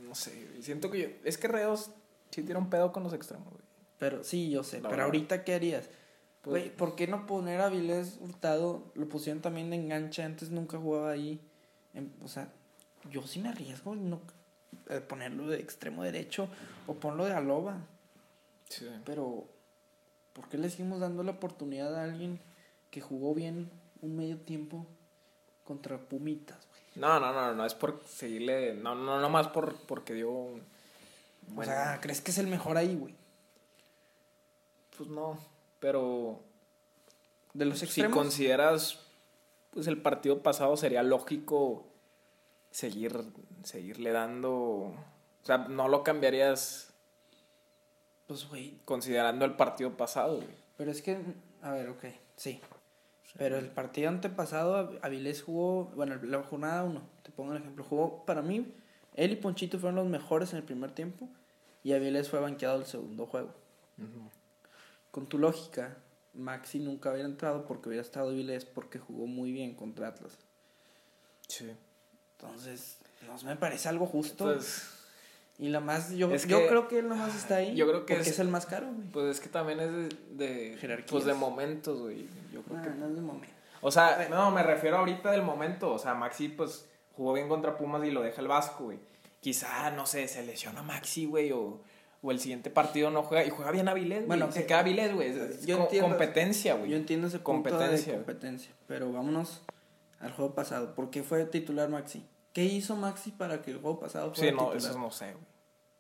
no sé, güey. Siento que yo. Es que Reos sí tiene un pedo con los extremos, güey. Pero sí, yo sé. La pero verdad. ahorita, ¿qué harías? Pues- Güey, ¿por qué no poner a Vilés Hurtado? Lo pusieron también de enganche. Antes nunca jugaba ahí. En- o sea, yo sí me arriesgo no eh, ponerlo de extremo derecho o ponlo de Aloba. Sí. Pero, ¿por qué le seguimos dando la oportunidad a alguien que jugó bien un medio tiempo contra Pumitas, güey? No, no, no, no es por seguirle. No, no, no más por, porque dio. un- O sea, ¿crees que es el mejor ahí, güey? pues no. Pero De los si extremos. consideras. Pues el partido pasado sería lógico seguir, seguirle dando. O sea, no lo cambiarías Pues, güey. considerando el partido pasado, güey. Pero es que, a ver, ok, sí. Pero el partido antepasado, Av- Avilés jugó, bueno, la jornada 1, te pongo el ejemplo, jugó, para mí, él y Ponchito fueron los mejores en el primer tiempo y Avilés fue banqueado el segundo juego. Con tu lógica, Maxi nunca hubiera entrado porque hubiera estado Avilés porque jugó muy bien contra Atlas. Sí. Entonces, no me parece algo justo. Pues, y la más, yo, es yo que- creo que él nomás está ahí. Yo creo que porque es- es, el más caro, güey. pues es que también es de. de Jerarquías. pues de momentos, güey. Yo creo Ah, que. no es de momento. O sea, no, me refiero ahorita del momento. O sea, Maxi, pues, jugó bien contra Pumas y lo deja el Vasco, güey. Quizá, no sé, se lesiona Maxi, güey, o, o el siguiente partido no juega. Y juega bien Avilés, Bueno, bueno, se que- queda Avilés, güey. Yo co- entiendo- competencia, güey. Yo entiendo ese punto Competencia. de competencia, pero vámonos al juego pasado. ¿Por qué fue titular Maxi? ¿Qué hizo Maxi para que el juego pasado Sí, fuera no, titular? eso no sé, güey.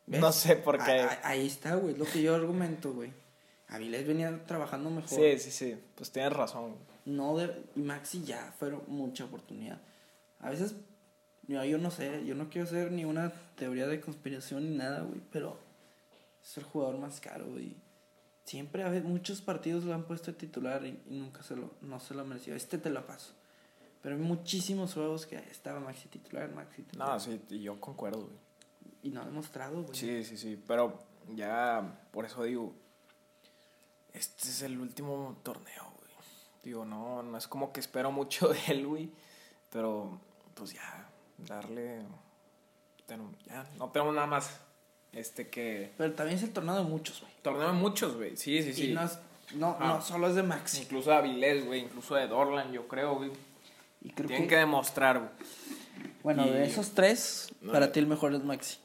¿Ves? No sé por qué. Ah, ah, Ahí está, güey, es lo que yo argumento, güey. Avilés venía trabajando mejor. Sí, sí, sí. Pues tienes razón. güey. No de, y Maxi ya fueron mucha oportunidad. A veces, yo, yo no sé, yo no quiero hacer ni una teoría de conspiración ni nada, güey, pero es el jugador más caro, güey. Siempre, a veces, muchos partidos lo han puesto de titular y, y nunca se lo, no se lo mereció. Este te lo paso. Pero hay muchísimos juegos que estaba Maxi titular, Maxi titular. No, sí, y yo concuerdo, güey. Y no ha demostrado, güey. Sí, sí, sí. Pero ya, por eso digo. este es el último torneo, güey. Digo, no, no es como que espero mucho de él, güey. Pero, pues ya, darle. Ya, no tengo nada más. Este que. Pero también es el torneo de muchos, güey. Torneo de muchos, güey. Sí, sí, sí. Y no, es- no, no solo es de Maxi. Incluso de Avilés, güey. Incluso de Dorlan, yo creo, güey. Y creo Tienen que, que demostrar, güey. bueno, y- de esos tres, No, para no. ti el mejor es Maxi.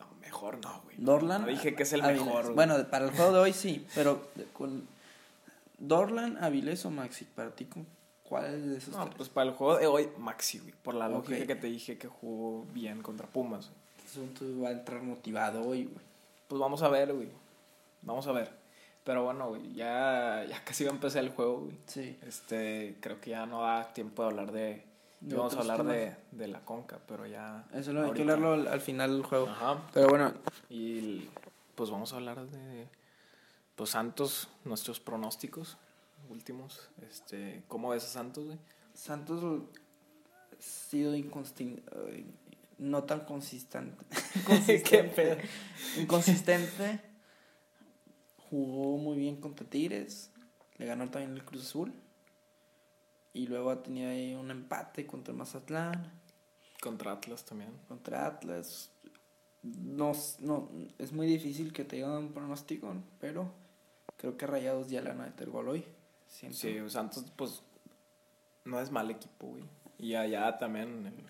No, mejor no, güey. Dorlan. No dije que es el Avilés. mejor, güey. Bueno, para el juego de hoy sí, pero con Dorlan, Avilés o Maxi, para ti, ¿con ¿cuál de esos No, tres? pues para el juego de hoy, Maxi, güey. Por la lógica que te dije que jugó bien contra Pumas. güey. Entonces, tú va a entrar motivado hoy, güey. Pues vamos a ver, güey. Vamos a ver. Pero bueno, güey, ya, ya casi va a empezar el juego, güey. Sí. Este, creo que ya no da tiempo de hablar de... De vamos a hablar de, de la conca, pero ya... Eso lo hay que hablarlo al, al final del juego. Ajá. Pero bueno, Y el- pues vamos a hablar de... Pues Santos, nuestros pronósticos últimos. Este, ¿Cómo ves a Santos, güey? Santos ha sido inconsistente, no tan consistente. ¿Qué pedo? Inconsistente. Jugó muy bien contra Tigres. Le ganó también el Cruz Azul. Y luego ha tenido ahí un empate contra Mazatlán, Contra Atlas también. contra Atlas. No, es muy difícil que te digan un pronóstico, pero creo que Rayados ya le van a meter gol hoy. Siento. Sí, Santos, pues, no es mal equipo, güey. Y allá también, en,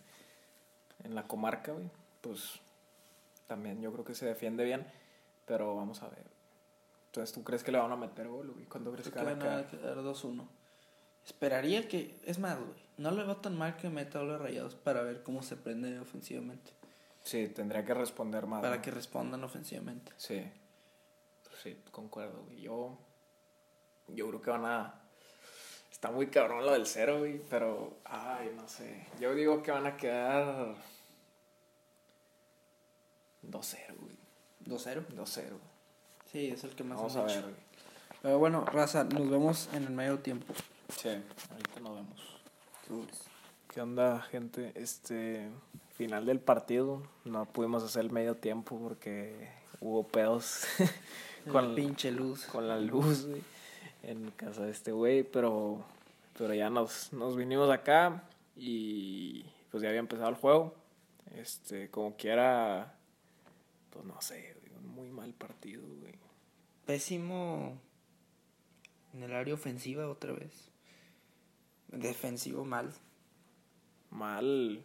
en la comarca, güey, pues, también yo creo que se defiende bien. Pero vamos a ver. Entonces, ¿tú crees que le van a meter gol, güey? ¿Cuándo crees Creo que van a quedar? quedar 2-1. Esperaría que. Es más, güey. No le va tan mal que meta los rayados para ver cómo se prende ofensivamente. Sí, tendría que responder más. Para ¿no? que respondan ofensivamente. Sí. Sí, concuerdo, güey. Yo, yo creo que van a... Está muy cabrón lo del cero, güey, pero... Ay, no sé. Yo digo que van a quedar... 2-0, güey. 2-0. 2-0. Sí, es el que más Vamos a ver, güey. Pero bueno, Raza, nos vemos en el medio tiempo. Sí, ahorita nos vemos. ¿Qué onda, gente? Este... Final del partido. No pudimos hacer el medio tiempo porque hubo pedos Con con, pinche luz. con la luz, güey, en casa de este güey, pero, pero ya nos, nos vinimos acá y pues ya había empezado el juego. Este, como quiera, pues no sé, güey, un muy mal partido, güey. Pésimo en el área ofensiva otra vez. Defensivo mal. Mal,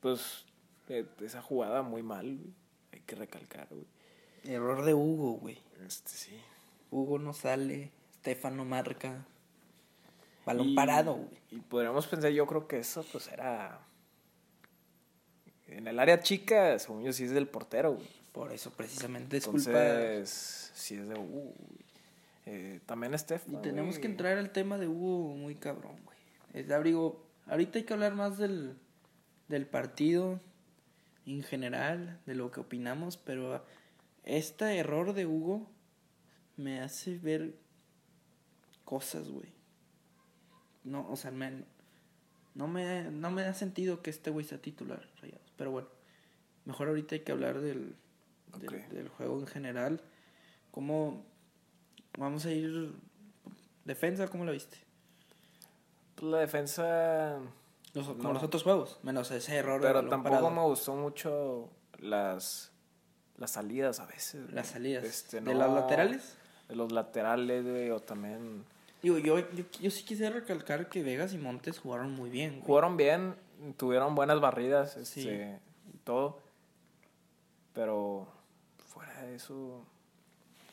pues eh, esa jugada muy mal, güey. Hay que recalcar, güey. Error de Hugo, güey. Este sí. Hugo no sale. Stefano marca. Balón Y- parado, güey. Y podríamos pensar, yo creo que eso pues era... En el área chica, según yo, sí es del portero, güey. Por eso precisamente es culpa. Entonces, sí es de Hugo. Eh, también Steph. Y tenemos que entrar al tema de Hugo muy cabrón, güey. Es de abrigo. Ahorita hay que hablar más del, del partido en general, de lo que opinamos, pero este error de Hugo me hace ver cosas, güey. No, o sea, me, no, me, no me da sentido que este güey sea titular, Rayados. Pero bueno, mejor ahorita hay que hablar del, del, juego en general. ¿Cómo vamos a ir? ¿Defensa? ¿Cómo la viste? Pues la defensa. Los, como No. los otros juegos, menos ese error de Pero balón tampoco parado. me gustó mucho las, las salidas a veces. Las salidas. Este, ¿De no- los laterales? De los laterales, güey, o también. Digo, yo, yo, yo sí quisiera recalcar que Vegas y Montes jugaron muy bien. güey. Jugaron bien, tuvieron buenas barridas, este, Sí. y todo. Pero eso.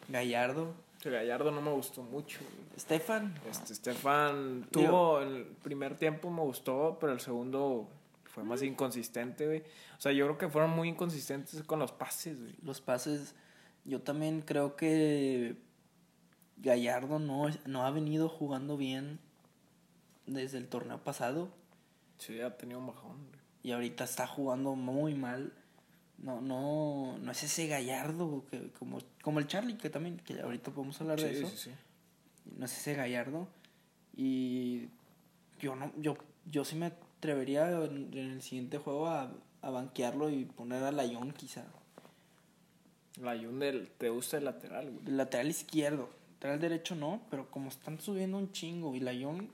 Gallardo. Gallardo no me gustó mucho. güey. Stefan. Este, Estefan Digo- tuvo el primer tiempo me gustó, pero el segundo fue más inconsistente, güey. O sea, yo creo que fueron muy inconsistentes con los pases, güey. Los pases. Yo también creo que Gallardo no, no ha venido jugando bien desde el torneo pasado. Sí, ha tenido un bajón, güey. Y ahorita está jugando muy mal. No, no, no es ese Gallardo que, como, como el Charlie, que también, que ahorita podemos hablar de eso. sí, sí. no es ese Gallardo. Y yo no, yo, yo sí me atrevería en, en el siguiente juego a, a banquearlo y poner a Layón quizá. La Yun del te gusta el lateral, güey. Del lateral izquierdo. lateral derecho no, pero como están subiendo un chingo y Layón,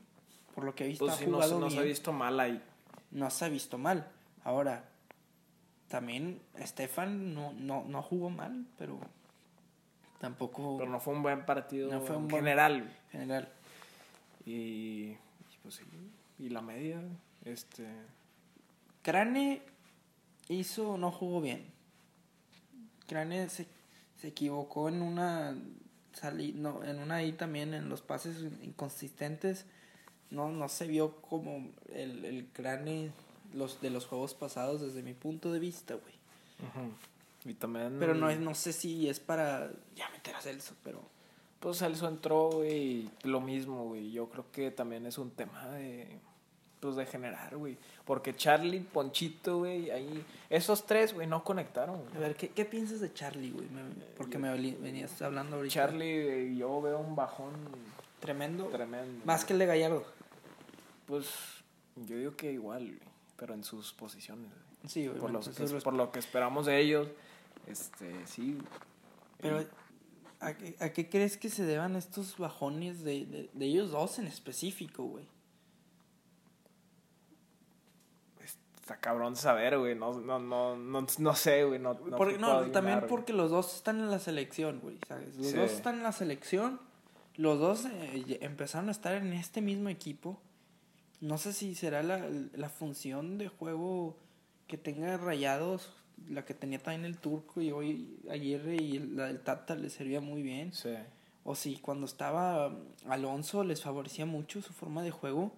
por lo que he visto, Pues ha no, jugado se- no se ha visto mal ahí. no se ha visto mal. Ahora, también Estefan no, no, no jugó mal, pero tampoco Pero no fue un buen partido No fue un buen- general. general. Y, y pues sí, y la media, este... Crane hizo, no jugó bien. Crane se, se equivocó en una sali, no, en una ahí también en los pases inconsistentes. No, no se vio como el, el Crane los de los juegos pasados desde mi punto de vista, güey. Y también... Pero no, es- no sé si es para ya meter a Celso, pero Pues Celso entró, güey, lo mismo, güey. Yo creo que también es un tema de... Pues de generar, güey. Porque Charlie, Ponchito, güey, ahí... Esos tres, güey, no conectaron, güey. a ver, ¿qué, qué piensas de Charlie, güey? Me- porque me veli- venías hablando ahorita. Charlie, güey, yo veo un bajón tremendo. tremendo. Más que el de Gallardo. Pues yo digo que igual, güey, pero en sus posiciones. Sí, Por, lo que, por lo que esperamos de ellos, este, sí. Pero, ¿a qué, a qué crees que se deban estos bajones de, de, de ellos dos en específico, güey? Está cabrón saber, güey. No, no, no, no, no sé, güey. No, no, Porque- te no, puedo adivinar, también güey. porque los dos están en la selección, güey, ¿sabes? Los Sí. dos están en la selección, los dos eh, empezaron a estar en este mismo equipo. No sé si será la, la función de juego que tenga rayados, la que tenía también el turco y hoy, ayer y la del Tata le servía muy bien. Sí. O si cuando estaba Alonso les favorecía mucho su forma de juego,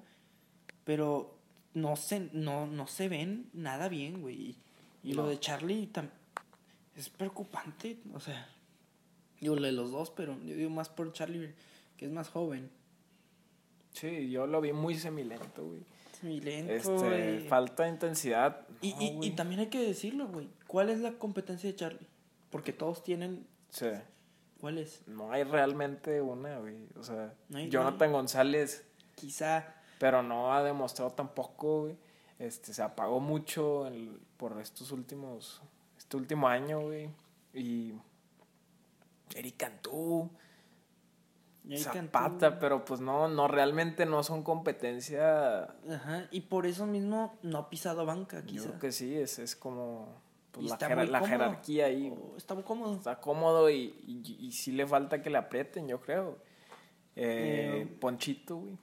pero no se, no, no se ven nada bien, güey. Y lo de Charlie tam- es preocupante, o sea, digo lo de los dos, pero yo digo más por Charlie, que es más joven. Sí, yo lo vi muy semilento, güey. Es muy lento, Este, güey. falta de intensidad. y, No, y, y también hay que decirlo, güey. ¿Cuál es la competencia de Charlie? Porque todos tienen... Sí. ¿Cuál es? No hay realmente una, güey. O sea, No hay- Jonathan González, Quizá... pero no ha demostrado tampoco, güey. Este, se apagó mucho el- por estos últimos, este último año, güey. Y Eric Cantú, Zapata, Cantú- pero pues no, no, realmente no son competencia. Ajá, y por eso mismo no ha pisado banca, Yo quizá. creo que sí, es, es como pues, la, jer- jerarquía ahí. Oh, está muy cómodo. Está cómodo y, y, y sí le falta que le aprieten, yo creo. Eh, Eh, Ponchito, güey.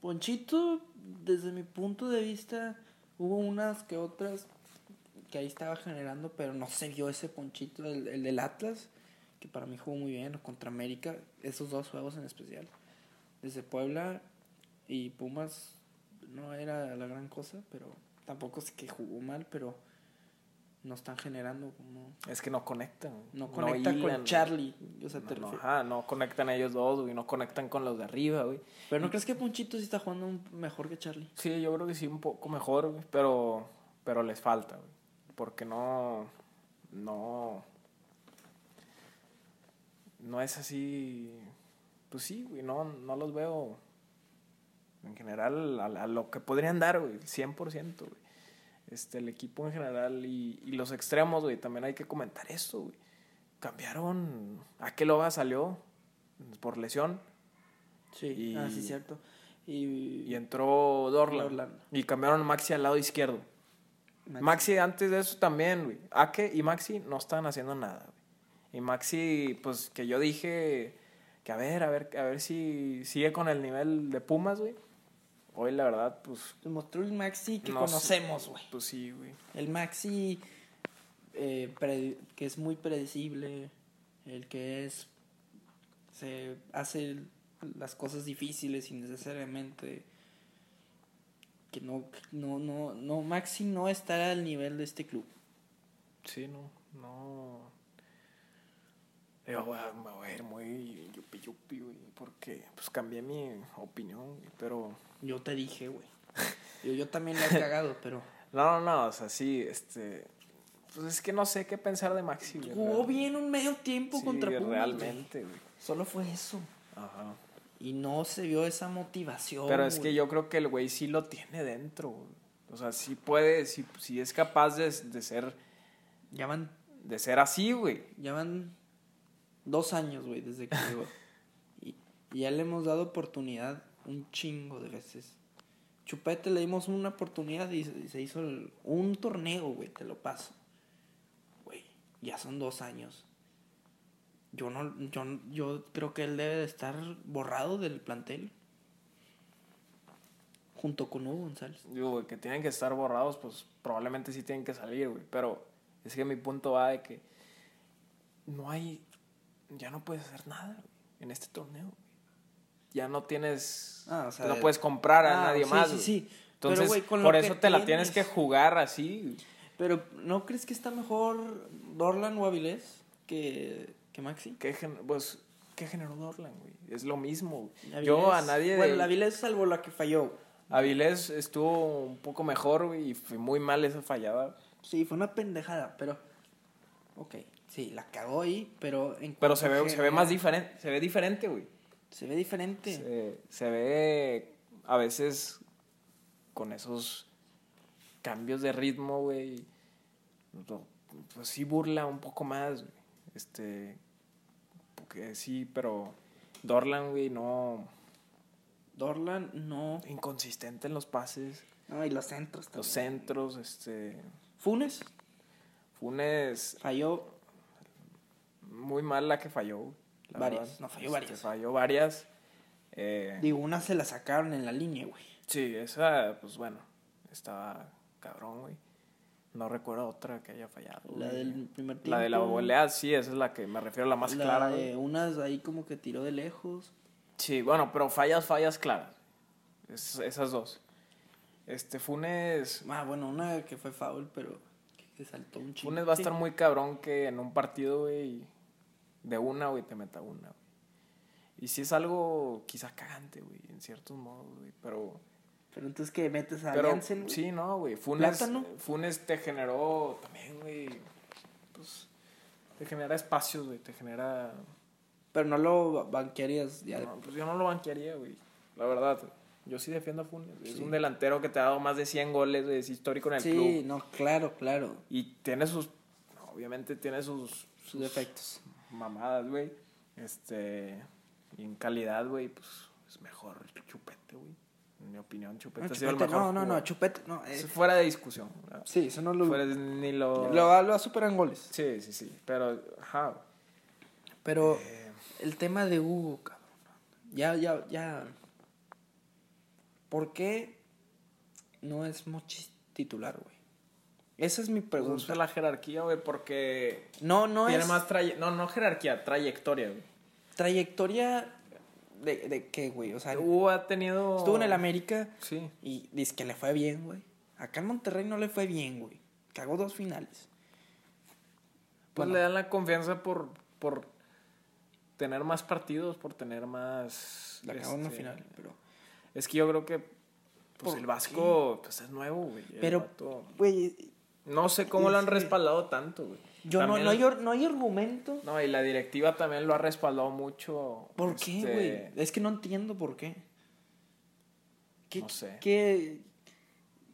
Ponchito, desde mi punto de vista, hubo unas que otras que ahí estaba generando, pero no se vio ese Ponchito, el, el del Atlas, que para mí jugó muy bien, contra América, esos dos juegos en especial. Desde Puebla y Pumas no era la gran cosa, pero tampoco es que jugó mal, pero no están generando como... Es que no conectan. No conecta hilan, con Charlie, o sea, No, te no, ajá, no conectan ellos dos, güey. No conectan con los de arriba, güey. Pero ¿no crees que Ponchito sí está jugando mejor que Charlie? Sí, yo creo que sí, un poco mejor, güey. Pero, pero les falta, güey. Porque no. No. No es así. Pues sí, güey. No, no los veo. En general, a, a lo que podrían dar, güey. 100%, güey. Este, el equipo en general y, y los extremos, güey. También hay que comentar eso, güey. Cambiaron. ¿A qué loba salió? Por lesión. Sí, Y- ah, sí, cierto. Y, Y entró Dorlan. Dorlan. Y cambiaron a Maxi al lado izquierdo. Maxi antes de eso también, güey. Ake y Maxi no estaban haciendo nada. Y Maxi, pues que yo dije que a ver, a ver, a ver si sigue con el nivel de Pumas, güey. Hoy la verdad, pues, Mostró el Maxi que No conocemos, güey. pues sí, güey. El Maxi eh, que es muy predecible, el que es se hace las cosas difíciles innecesariamente que no no no no Maxi no está al nivel de este club. Sí, no, no. Yo voy a, me voy a ir muy yupi yupi, güey, porque pues cambié mi opinión, güey, pero... Yo te dije, güey. Yo, yo también la he cagado, pero No, no, no, o sea, sí, este... Pues es que no sé qué pensar de Maxi, güey. jugó bien un medio tiempo Sí, contra Pumas. realmente, güey. Solo fue eso. Ajá. Y no se vio esa motivación. Pero es que yo creo que el güey sí lo tiene dentro, güey. O sea, sí puede, sí, sí es capaz de, de ser, Ya van, de ser así, güey. ya van dos años, güey, desde que llegó. Y, Y ya le hemos dado oportunidad un chingo de veces. Chupete le dimos una oportunidad y se, se hizo el- un torneo, güey, te lo paso. Güey, ya son dos años. Yo no, yo, yo creo que él debe de estar borrado del plantel. Junto con Hugo González. Digo, güey, que tienen que estar borrados, pues probablemente sí tienen que salir, güey. Pero es que mi punto va de que no hay. Ya no puedes hacer nada, güey, en este torneo, güey. Ya no tienes. Ah, o sea, no de- puedes comprar a Ah, nadie sí, más. sí, sí. Entonces, Pero, güey, con lo por eso te la tienes que jugar así. Pero, ¿no crees que está mejor Dorlan o Avilés que, que Maxi? ¿Qué, pues, ¿qué generó Dorlan, güey? Es lo mismo. Avilés- Yo a nadie. Bueno, de- Avilés salvo la que falló. Avilés estuvo un poco mejor, güey, y fue muy mal esa fallada. Sí, fue una pendejada, pero. Ok, sí, la cagó ahí, pero. En Pero se ve, se ve más diferente, se ve diferente, güey. Se ve diferente. Se, se ve a veces con esos cambios de ritmo, güey. no, Pues sí burla un poco más, güey. Este. Porque sí, pero. Dorlan, güey, no. Dorlan, no. Inconsistente en los pases. Ay, los centros Los también. centros, este. Funes Funes. falló. Muy mal la que falló. la Varias, verdad. no, falló Este, varias. Falló varias. Eh, Digo, una se la sacaron en la línea, güey. Sí, esa, pues bueno, estaba cabrón, güey. No recuerdo otra que haya fallado. La güey. del primer tiempo. La de la volea, sí, esa es la que me refiero, la más la clara, de güey. unas ahí como que tiró de lejos. Sí, bueno, pero fallas, fallas claras. Es- esas dos. Este, Funes. Ah, bueno, una que fue foul, pero que, saltó un chingo. Funes va a estar muy cabrón que en un partido, güey, de una, güey, te meta una, güey. Y sí es algo quizá cagante, güey, en ciertos modos, güey, pero... Pero entonces que metes a Pero, sí, no, güey. Funes, Plátano. Funes te generó también, güey. Pues te genera espacios, güey. Te genera. Pero no lo banquearías ya. No, pues yo no lo banquearía, güey. La verdad. Yo sí defiendo a Funes. Es Sí. un delantero que te ha dado más de 100 goles, güey. Es histórico en el sí, club. no, claro, claro. Y tiene sus. Obviamente tiene sus. Sus defectos. Mamadas, güey. Este. Y en calidad, güey, pues es mejor Chupete, güey. En mi opinión, Chupete, No, ha sido el Chupete, mejor. no, no, no. Chupete, no. eh, fuera de discusión. ¿verdad? sí, eso no lo... Fuera de- ni lo... Lo, lo superan goles. Sí, sí, sí. Pero, ajá. Pero Eh, el tema de Hugo, cabrón. Ya, ya, ya. ¿Por qué no es Mochis titular, güey? Esa es mi pues, pregunta. es la jerarquía, güey, porque No, no tiene es más traye... No, no jerarquía, trayectoria, güey. trayectoria de, de qué, güey. O sea, Hugo ha tenido... estuvo en el América Sí. y dice que le fue bien, güey. Acá en Monterrey no le fue bien, güey. Cagó dos finales. Pues Bueno. le dan la confianza por, por tener más partidos, por tener más... La cagó en una este, final, pero... Es que yo creo que... Pues ¿Por el Vasco, pues es nuevo, güey. Pero, güey, No sé cómo lo han respaldado tanto, güey. yo no, También- no, hay, no hay argumento. No, y la directiva también lo ha respaldado mucho. ¿Por qué, este, güey? Es que no entiendo por qué. ¿Qué, No sé. ¿Qué,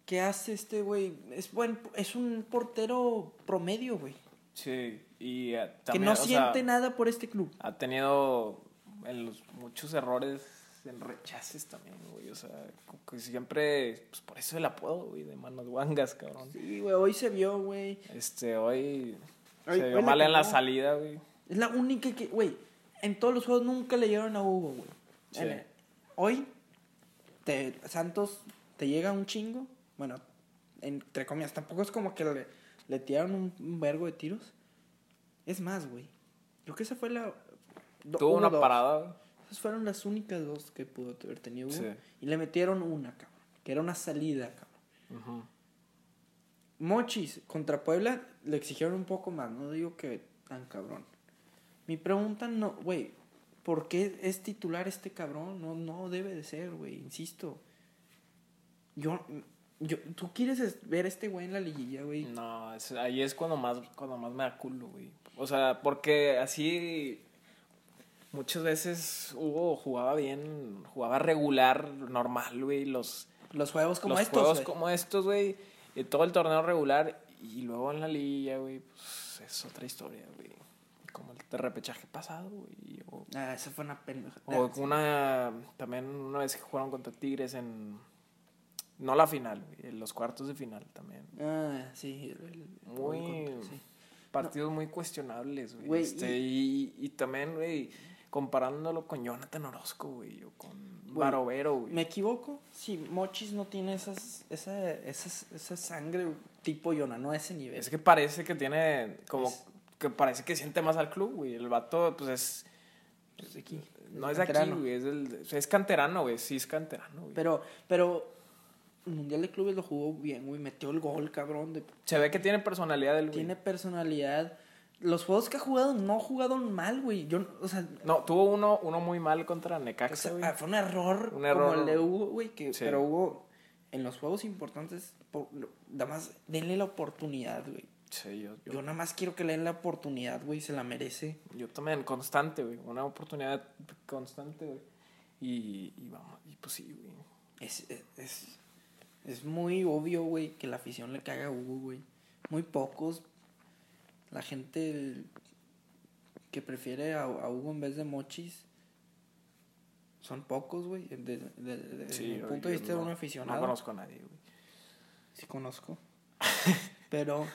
qué hace este güey? Es buen, es un portero promedio, güey. Sí, y eh, Que también, no sea, siente nada por este club. Ha tenido en los, muchos errores en rechaces también, güey. O sea, como que siempre, pues por eso el apodo, güey, de manos guangas, cabrón. Sí, güey, hoy se vio, güey. Este, hoy Hoy- se vio mal en la salida, güey. Es la única que, güey, en todos los juegos nunca le llegaron a Hugo, güey. Sí. En el- Hoy, te, Santos te llega un chingo. Bueno, entre comillas, tampoco es como que le, le tiraron un, un vergo de tiros. Es más, güey. Yo creo que esa fue la. do- Tuvo una dos. parada, Esas fueron las únicas dos que pudo haber tenido. Sí. Y le metieron una, cabrón. Que era una salida, cabrón. Mochis contra Puebla le exigieron un poco más, no digo que tan cabrón. Mi pregunta no, güey, ¿por qué es titular este cabrón? No, no debe de ser, güey, insisto. Yo, yo, tú quieres es- ver a este güey en la liguilla, güey. No, es- ahí es cuando más, cuando más me da culo, güey. O sea, porque así muchas veces Hugo jugaba bien, jugaba regular, normal, güey. Los, Los juegos como los estos, juegos güey. como estos, güey. Todo el torneo regular. Y luego en la liga, güey, pues es otra historia, güey. como el repechaje pasado, güey. O, Ah, esa fue una pendeja. o una, también una vez que jugaron contra Tigres en, no la final, güey, en los cuartos de final también. Ah, sí. Muy, sí. partidos muy cuestionables, güey. Güey, Este, y, y también, güey, comparándolo con Jonathan Orozco, güey, o con Barovero, güey. ¿Me equivoco? Sí, Mochis no tiene esas, esa, esas, esa sangre tipo Yona, no a ese nivel. Es que parece que tiene, como, Es- que parece que siente más al club, güey. El vato, pues es, Es de aquí. no es de aquí, güey, es, del, es canterano, güey, sí es canterano, güey. Pero, pero el Mundial de Clubes lo jugó bien, güey. Metió el gol, cabrón. de- Se ve que tiene personalidad el güey. tiene personalidad. Los juegos que ha jugado no ha jugado mal, güey. Yo, o sea, No, tuvo uno, uno muy mal contra o Necaxa, sea, güey. ah, fue un error, Un error. como el de Hugo, güey. Que, Sí. Pero Hugo, en los juegos importantes, por, nada más denle la oportunidad, güey. Sí, yo, yo, Yo nada más quiero que le den la oportunidad, güey. Se la merece. yo también, constante, güey. Una oportunidad constante, güey. Y, y vamos, y pues sí, güey. Es, es, es, es muy obvio, güey, que la afición le caga a Hugo, güey. Muy pocos. La gente el- que prefiere a, a Hugo en vez de Mochis son pocos, güey. Sí, desde yo- punto de vista de un aficionado. No conozco a nadie, güey. Sí conozco. Pero...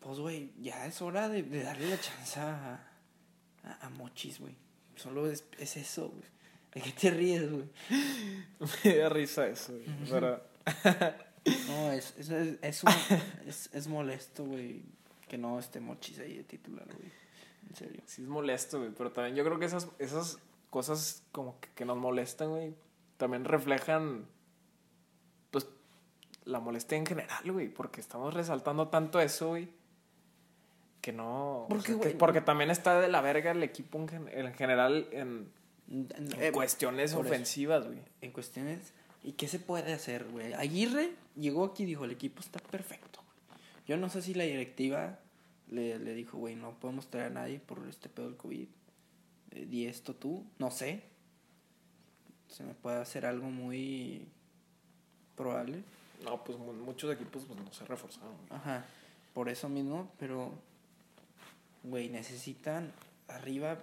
Pues, güey, ya es hora de, de darle la chance a, a, a Mochis, güey. Solo es, es eso, güey. ¿De qué te ríes, güey? Me da risa eso, güey. Pero, No, es, es, es, es, un- es, es molesto, güey, que no esté Mochis ahí de titular, güey. En serio. sí es molesto, güey. Pero también yo creo que esas, esas cosas como que, que nos molestan, güey, también reflejan, pues, la molestia en general, güey. Porque estamos resaltando tanto eso, güey. Que no... o Porque, sea, que- güey, porque también está de la verga el equipo en, gen- en general en, En, en eh, cuestiones ofensivas, güey. en cuestiones. ¿Y qué se puede hacer, güey? Aguirre llegó aquí y dijo: el equipo está perfecto. güey". Yo no sé si la directiva le, le dijo, güey, no podemos traer a nadie por este pedo del COVID. Eh, di esto tú. No sé. Se me puede hacer algo muy probable. No, pues mu- muchos equipos pues, no se reforzaron, güey. Ajá, por eso mismo, pero, güey, necesitan arriba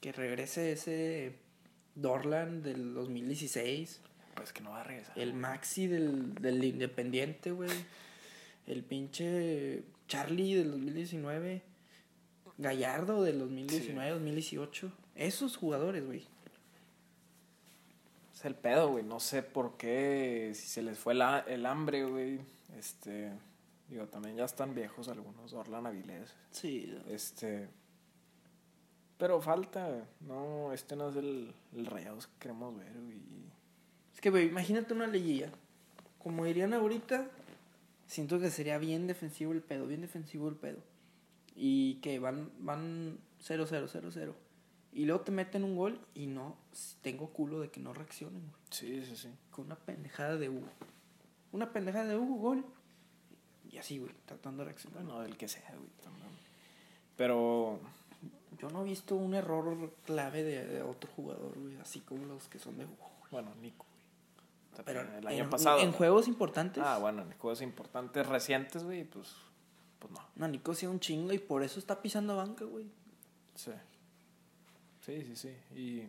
que regrese ese Dorland del 2016, Pues que no va a regresar. el Maxi del, del Independiente, güey, el pinche Charlie del 2019, Gallardo del 2019-2018, esos jugadores, güey. Es el pedo, güey. No sé por qué, si se les fue la- el hambre, güey. Este, digo, también ya están viejos algunos, Orlan Avilés. Sí, Este, pero falta, no, este no es el, el rayados que queremos ver, güey. Es que, güey, imagínate una liguilla. Como dirían ahorita, siento que sería bien defensivo el pedo, bien defensivo el pedo. Y que van van 0-0, 0-0. Y luego te meten un gol y no, tengo culo de que no reaccionen, güey. Sí, sí, sí. Con una pendejada de Hugo. Una pendejada de Hugo, gol. Y así, güey, tratando de reaccionar. Bueno, del que sea, güey, también. Pero, Yo no he visto un error clave de, de otro jugador, güey, así como los que son de Hugo. bueno, Nico. Pero el año en, pasado. en ¿no? juegos importantes. Ah, bueno, en juegos importantes recientes, güey, pues, pues no. No, Nico sí un chingo y por eso está pisando banca, güey. Sí. Sí, sí, sí. Y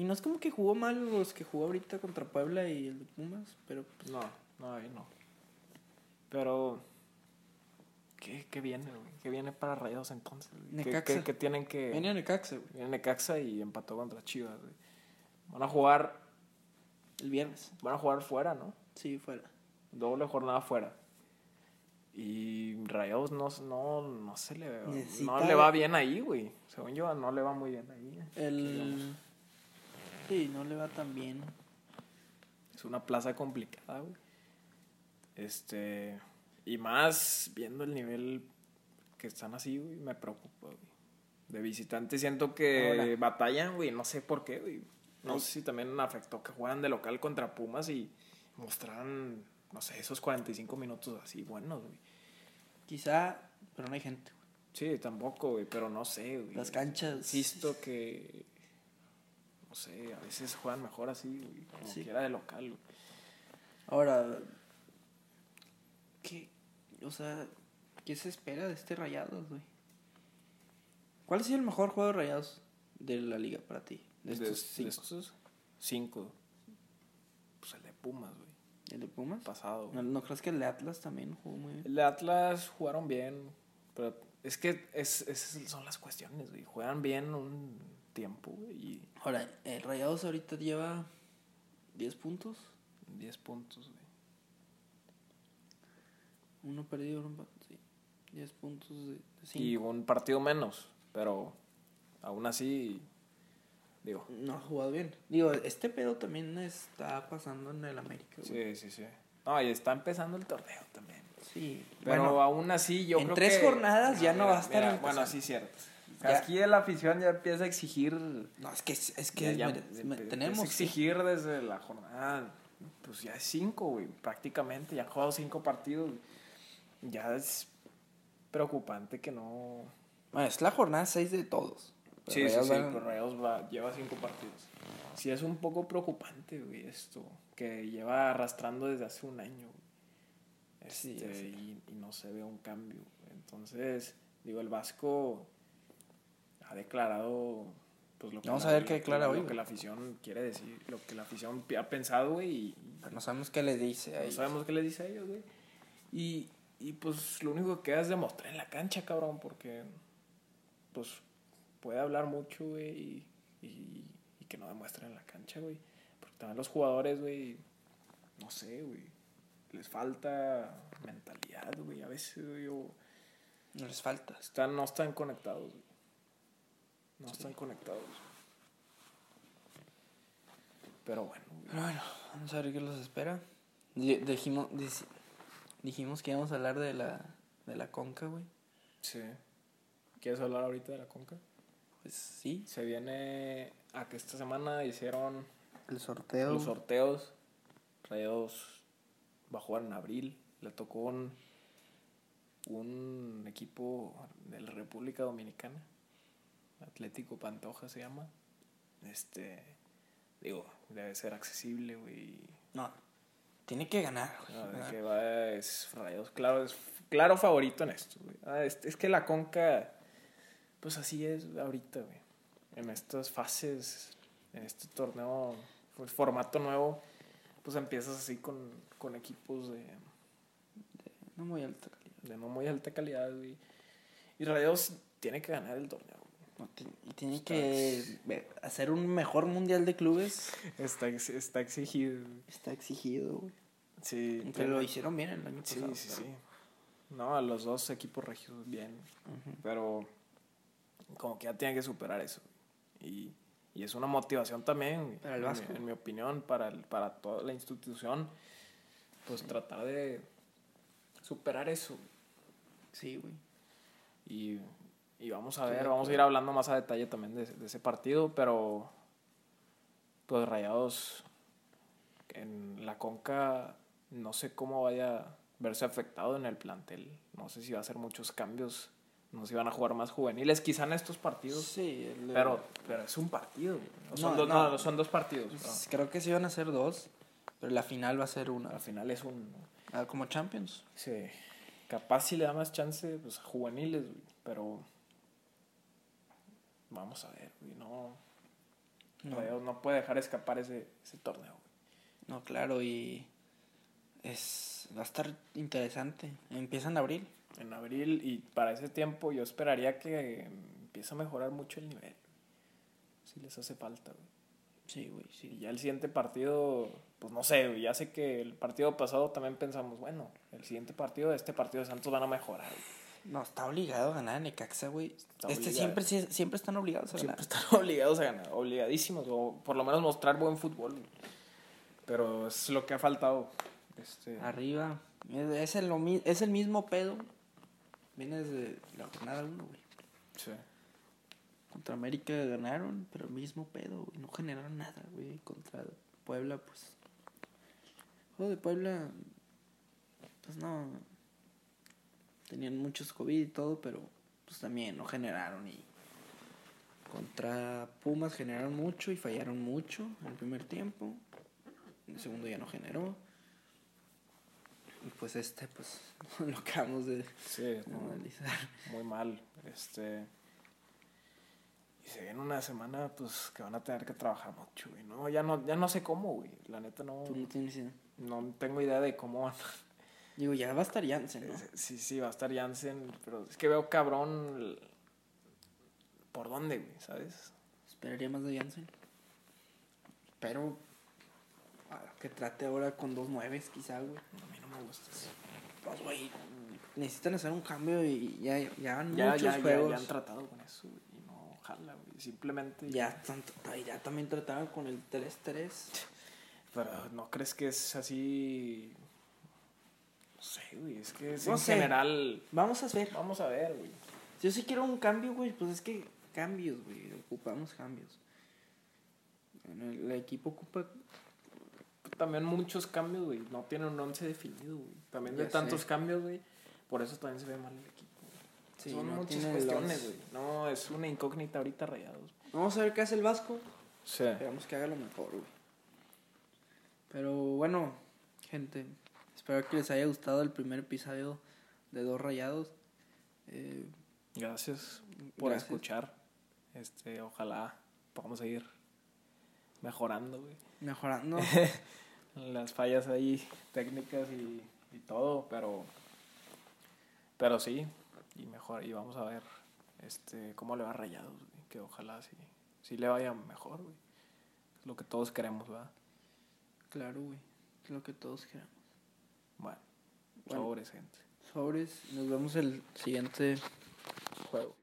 Y no es como que jugó mal los que jugó ahorita contra Puebla y el de Pumas, pero pues, No, no, ahí no. Pero. ¿Qué, qué viene, güey? ¿Qué viene para Rayados entonces? güey? ¿Qué, Necaxa. qué- qué tienen que.? viene Necaxa, güey, Viene Necaxa y empató contra Chivas, güey. Van a jugar. El viernes. Van a jugar fuera, ¿no? Sí, fuera. Doble jornada fuera. Y Rayados no, no, no se le. No Necesita- le va bien ahí, güey. Según yo, no le va muy bien ahí. El... Sí, no le va tan bien. Es una plaza complicada, güey. Este. Y más viendo el nivel que están así, güey, me preocupa, güey. De visitante siento que Ahora. batallan, güey, no sé por qué, güey. No Ay. sé si también afectó que juegan de local contra Pumas y mostraran, no sé, esos 45 minutos así buenos, güey. Quizá, pero no hay gente. güey. Sí, tampoco, güey, pero no sé, güey. Las canchas. Insisto que. No sé, a veces juegan mejor así, güey. Como Sí. quiera de local, güey. Ahora, ¿qué? O sea, ¿qué se espera de este Rayados, güey? ¿Cuál ha sido el mejor juego de rayados de la liga para ti? De estos de cinco. estos cinco. Pues el de Pumas, güey. ¿El de Pumas? Pasado. güey. ¿No, no crees que el de Atlas también jugó muy bien? El de Atlas jugaron bien. Pero es que es, esas son las cuestiones, güey. Juegan bien un tiempo, güey. Y Ahora, el Rayados ahorita lleva 10 puntos. 10 puntos, güey. Uno perdido, empate, sí. 10 puntos de 5. Y un partido menos. Pero aún así, digo. No ha jugado bien. Digo, este pedo también está pasando en el América. güey. Sí, sí, sí. No, y está empezando el torneo también. Sí. Pero bueno, aún así yo en creo tres que- jornadas ya no va a estar mira. Bueno, sí, cierto. Ya. Aquí la afición ya empieza a exigir... no, es que, es que ya- ya me- tenemos. exigir desde la jornada... Pues ya es cinco, güey. Prácticamente. Ya han jugado cinco partidos. Ya es preocupante que no... Bueno, es la jornada 6 de todos. Pero Sí, sí, sí. Pero Rayados va- lleva cinco partidos. Sí, es un poco preocupante, güey, esto. Que lleva arrastrando desde hace un año. güey. Sí, Este, ya sé. y, y no se ve un cambio. Entonces, digo, el Vasco ha declarado pues lo que Vamos la- a ver qué lo que- declara lo hoy, que güey. la afición quiere decir, lo que la afición ha pensado, güey, y, no sabemos qué le dice no ahí. sabemos qué le dice a ellos, güey. Y, y pues lo único que queda es demostrar en la cancha, cabrón, porque pues puede hablar mucho, güey, y, y, y que no demuestre en la cancha, güey. Porque también los jugadores, güey, no sé, güey, les falta mentalidad, güey, a veces, güey, o No les falta. están, no están conectados, güey. No están conectados. Pero bueno, güey. Pero bueno, vamos a ver qué los espera. Di- Dijimos, dijimos que íbamos a hablar de la, de la conca, güey. Sí. ¿Quieres hablar ahorita de la conca? Pues sí, Se viene a que esta semana hicieron el sorteo. los sorteos. Rayados va a jugar en abril. Le tocó un, un equipo de la República Dominicana. Atlético Pantoja se llama. Este, digo, debe ser accesible, güey. No, tiene que ganar, güey. No, que va es Rayados, claro, es claro favorito en esto, güey. Ah, es, es que la Conca, pues así es ahorita, güey. En estas fases, en este torneo, pues, formato nuevo, pues empiezas así con, con equipos de, No muy alta calidad. de no muy alta calidad, güey. Y Rayados tiene que ganar el torneo. No, y tiene Está- que hacer un mejor mundial de clubes. Está, está exigido, güey. Está exigido, güey. Sí, tiene- lo hicieron bien el año Sí, pasado. sí, pero- sí. No, a los dos equipos regios bien. Ujú. Pero como que ya tienen que superar eso. Y, y es una motivación también, Para el en mi- Vasco. En, mi opinión, para, el- para toda la institución, pues tratar de superar eso. Sí, güey. Y, y vamos a Estoy ver, vamos a ir hablando más a detalle también de, de ese partido, pero pues Rayados en la Conca no sé cómo vaya a verse afectado en el plantel. No sé si va a hacer muchos cambios, no sé si van a jugar más juveniles, quizá en estos partidos. Sí, el- Pero, pero es un partido. güey. No, son No, dos, no. son dos partidos. Pues, creo que sí van a ser dos, pero la final va a ser una. Al final es un... Ah, como Champions. Sí. Capaz si le da más chance pues, a juveniles, güey, pero... Vamos a ver, güey. No, no puede dejar escapar ese, ese torneo. güey. no, claro, y es va a estar interesante. Empieza en abril. En abril y para ese tiempo yo esperaría que empiece a mejorar mucho el nivel. Si les hace falta, güey. Sí, güey, Y sí. ya el siguiente partido, pues no sé, güey, ya sé que el partido pasado también pensamos, bueno, el siguiente partido, este partido de Santos van a mejorar. güey. No, está obligado a ganar Necaxa, güey. Este siempre, siempre están obligados a ganar. Siempre están obligados a ganar, obligadísimos, o por lo menos mostrar buen fútbol. güey. Pero es lo que ha faltado. Este, Arriba. Es, el, es el mismo pedo. Viene desde la jornada 1, güey. sí. Contra América ganaron, pero el mismo pedo, güey. No generaron nada, güey. Contra Puebla, pues. Juego de Puebla, pues no. Tenían muchos COVID y todo, pero pues también no generaron. Y contra Pumas generaron mucho y fallaron mucho en el primer tiempo. En el segundo ya no generó. Y pues este, pues lo acabamos de Sí, no, analizar. muy mal. Este. se viene una semana, pues, que van a tener que trabajar mucho, güey. No, ya no, ya no sé cómo, güey. La neta no. Tú no tienes idea. No tengo idea de cómo van. Digo, ya va a estar Jansen, ¿no? Sí, sí, va a estar Jansen, pero es que veo cabrón. ¿Por dónde, güey? ¿Sabes? Esperaría más de Jansen. Pero. Que trate ahora con dos nueves, quizá, güey. A mí no me gusta eso. Pues, güey. Necesitan hacer un cambio y ya, ya Ya, muchos ya, juegos. ya han tratado con eso, güey. Y no, ojalá, güey. Simplemente. Ya, ay, ya también trataron con el 3-3. Pero no crees que es así. No sé, güey. Es que es No en sé. general. Vamos a ver. Vamos a ver, güey. Si yo sí quiero un cambio, güey, pues es que cambios, güey. Ocupamos cambios. Bueno, el equipo ocupa. También muchos cambios, güey. No tienen un once definido, güey. También de tantos sé. cambios, güey. Por eso también se ve mal el equipo. güey. Sí, Son no muchas tiene cuestiones, güey. No, es una incógnita ahorita rayados. Vamos a ver qué hace el Vasco. Sí. Esperamos que haga lo mejor, güey. Pero bueno, gente. Espero que les haya gustado el primer episodio de Dos Rayados. Eh, Gracias por Gracias. escuchar. Este, ojalá podamos seguir mejorando, güey. mejorando. Las fallas ahí técnicas y, y todo, pero pero sí, y mejor y vamos a ver este cómo le va a Rayados, güey, que ojalá sí sí le vaya mejor, güey. Es lo que todos queremos, ¿verdad? claro, güey. Es lo que todos queremos. Bueno, Bueno. sobres, gente. Sobres. Nos vemos el siguiente juego.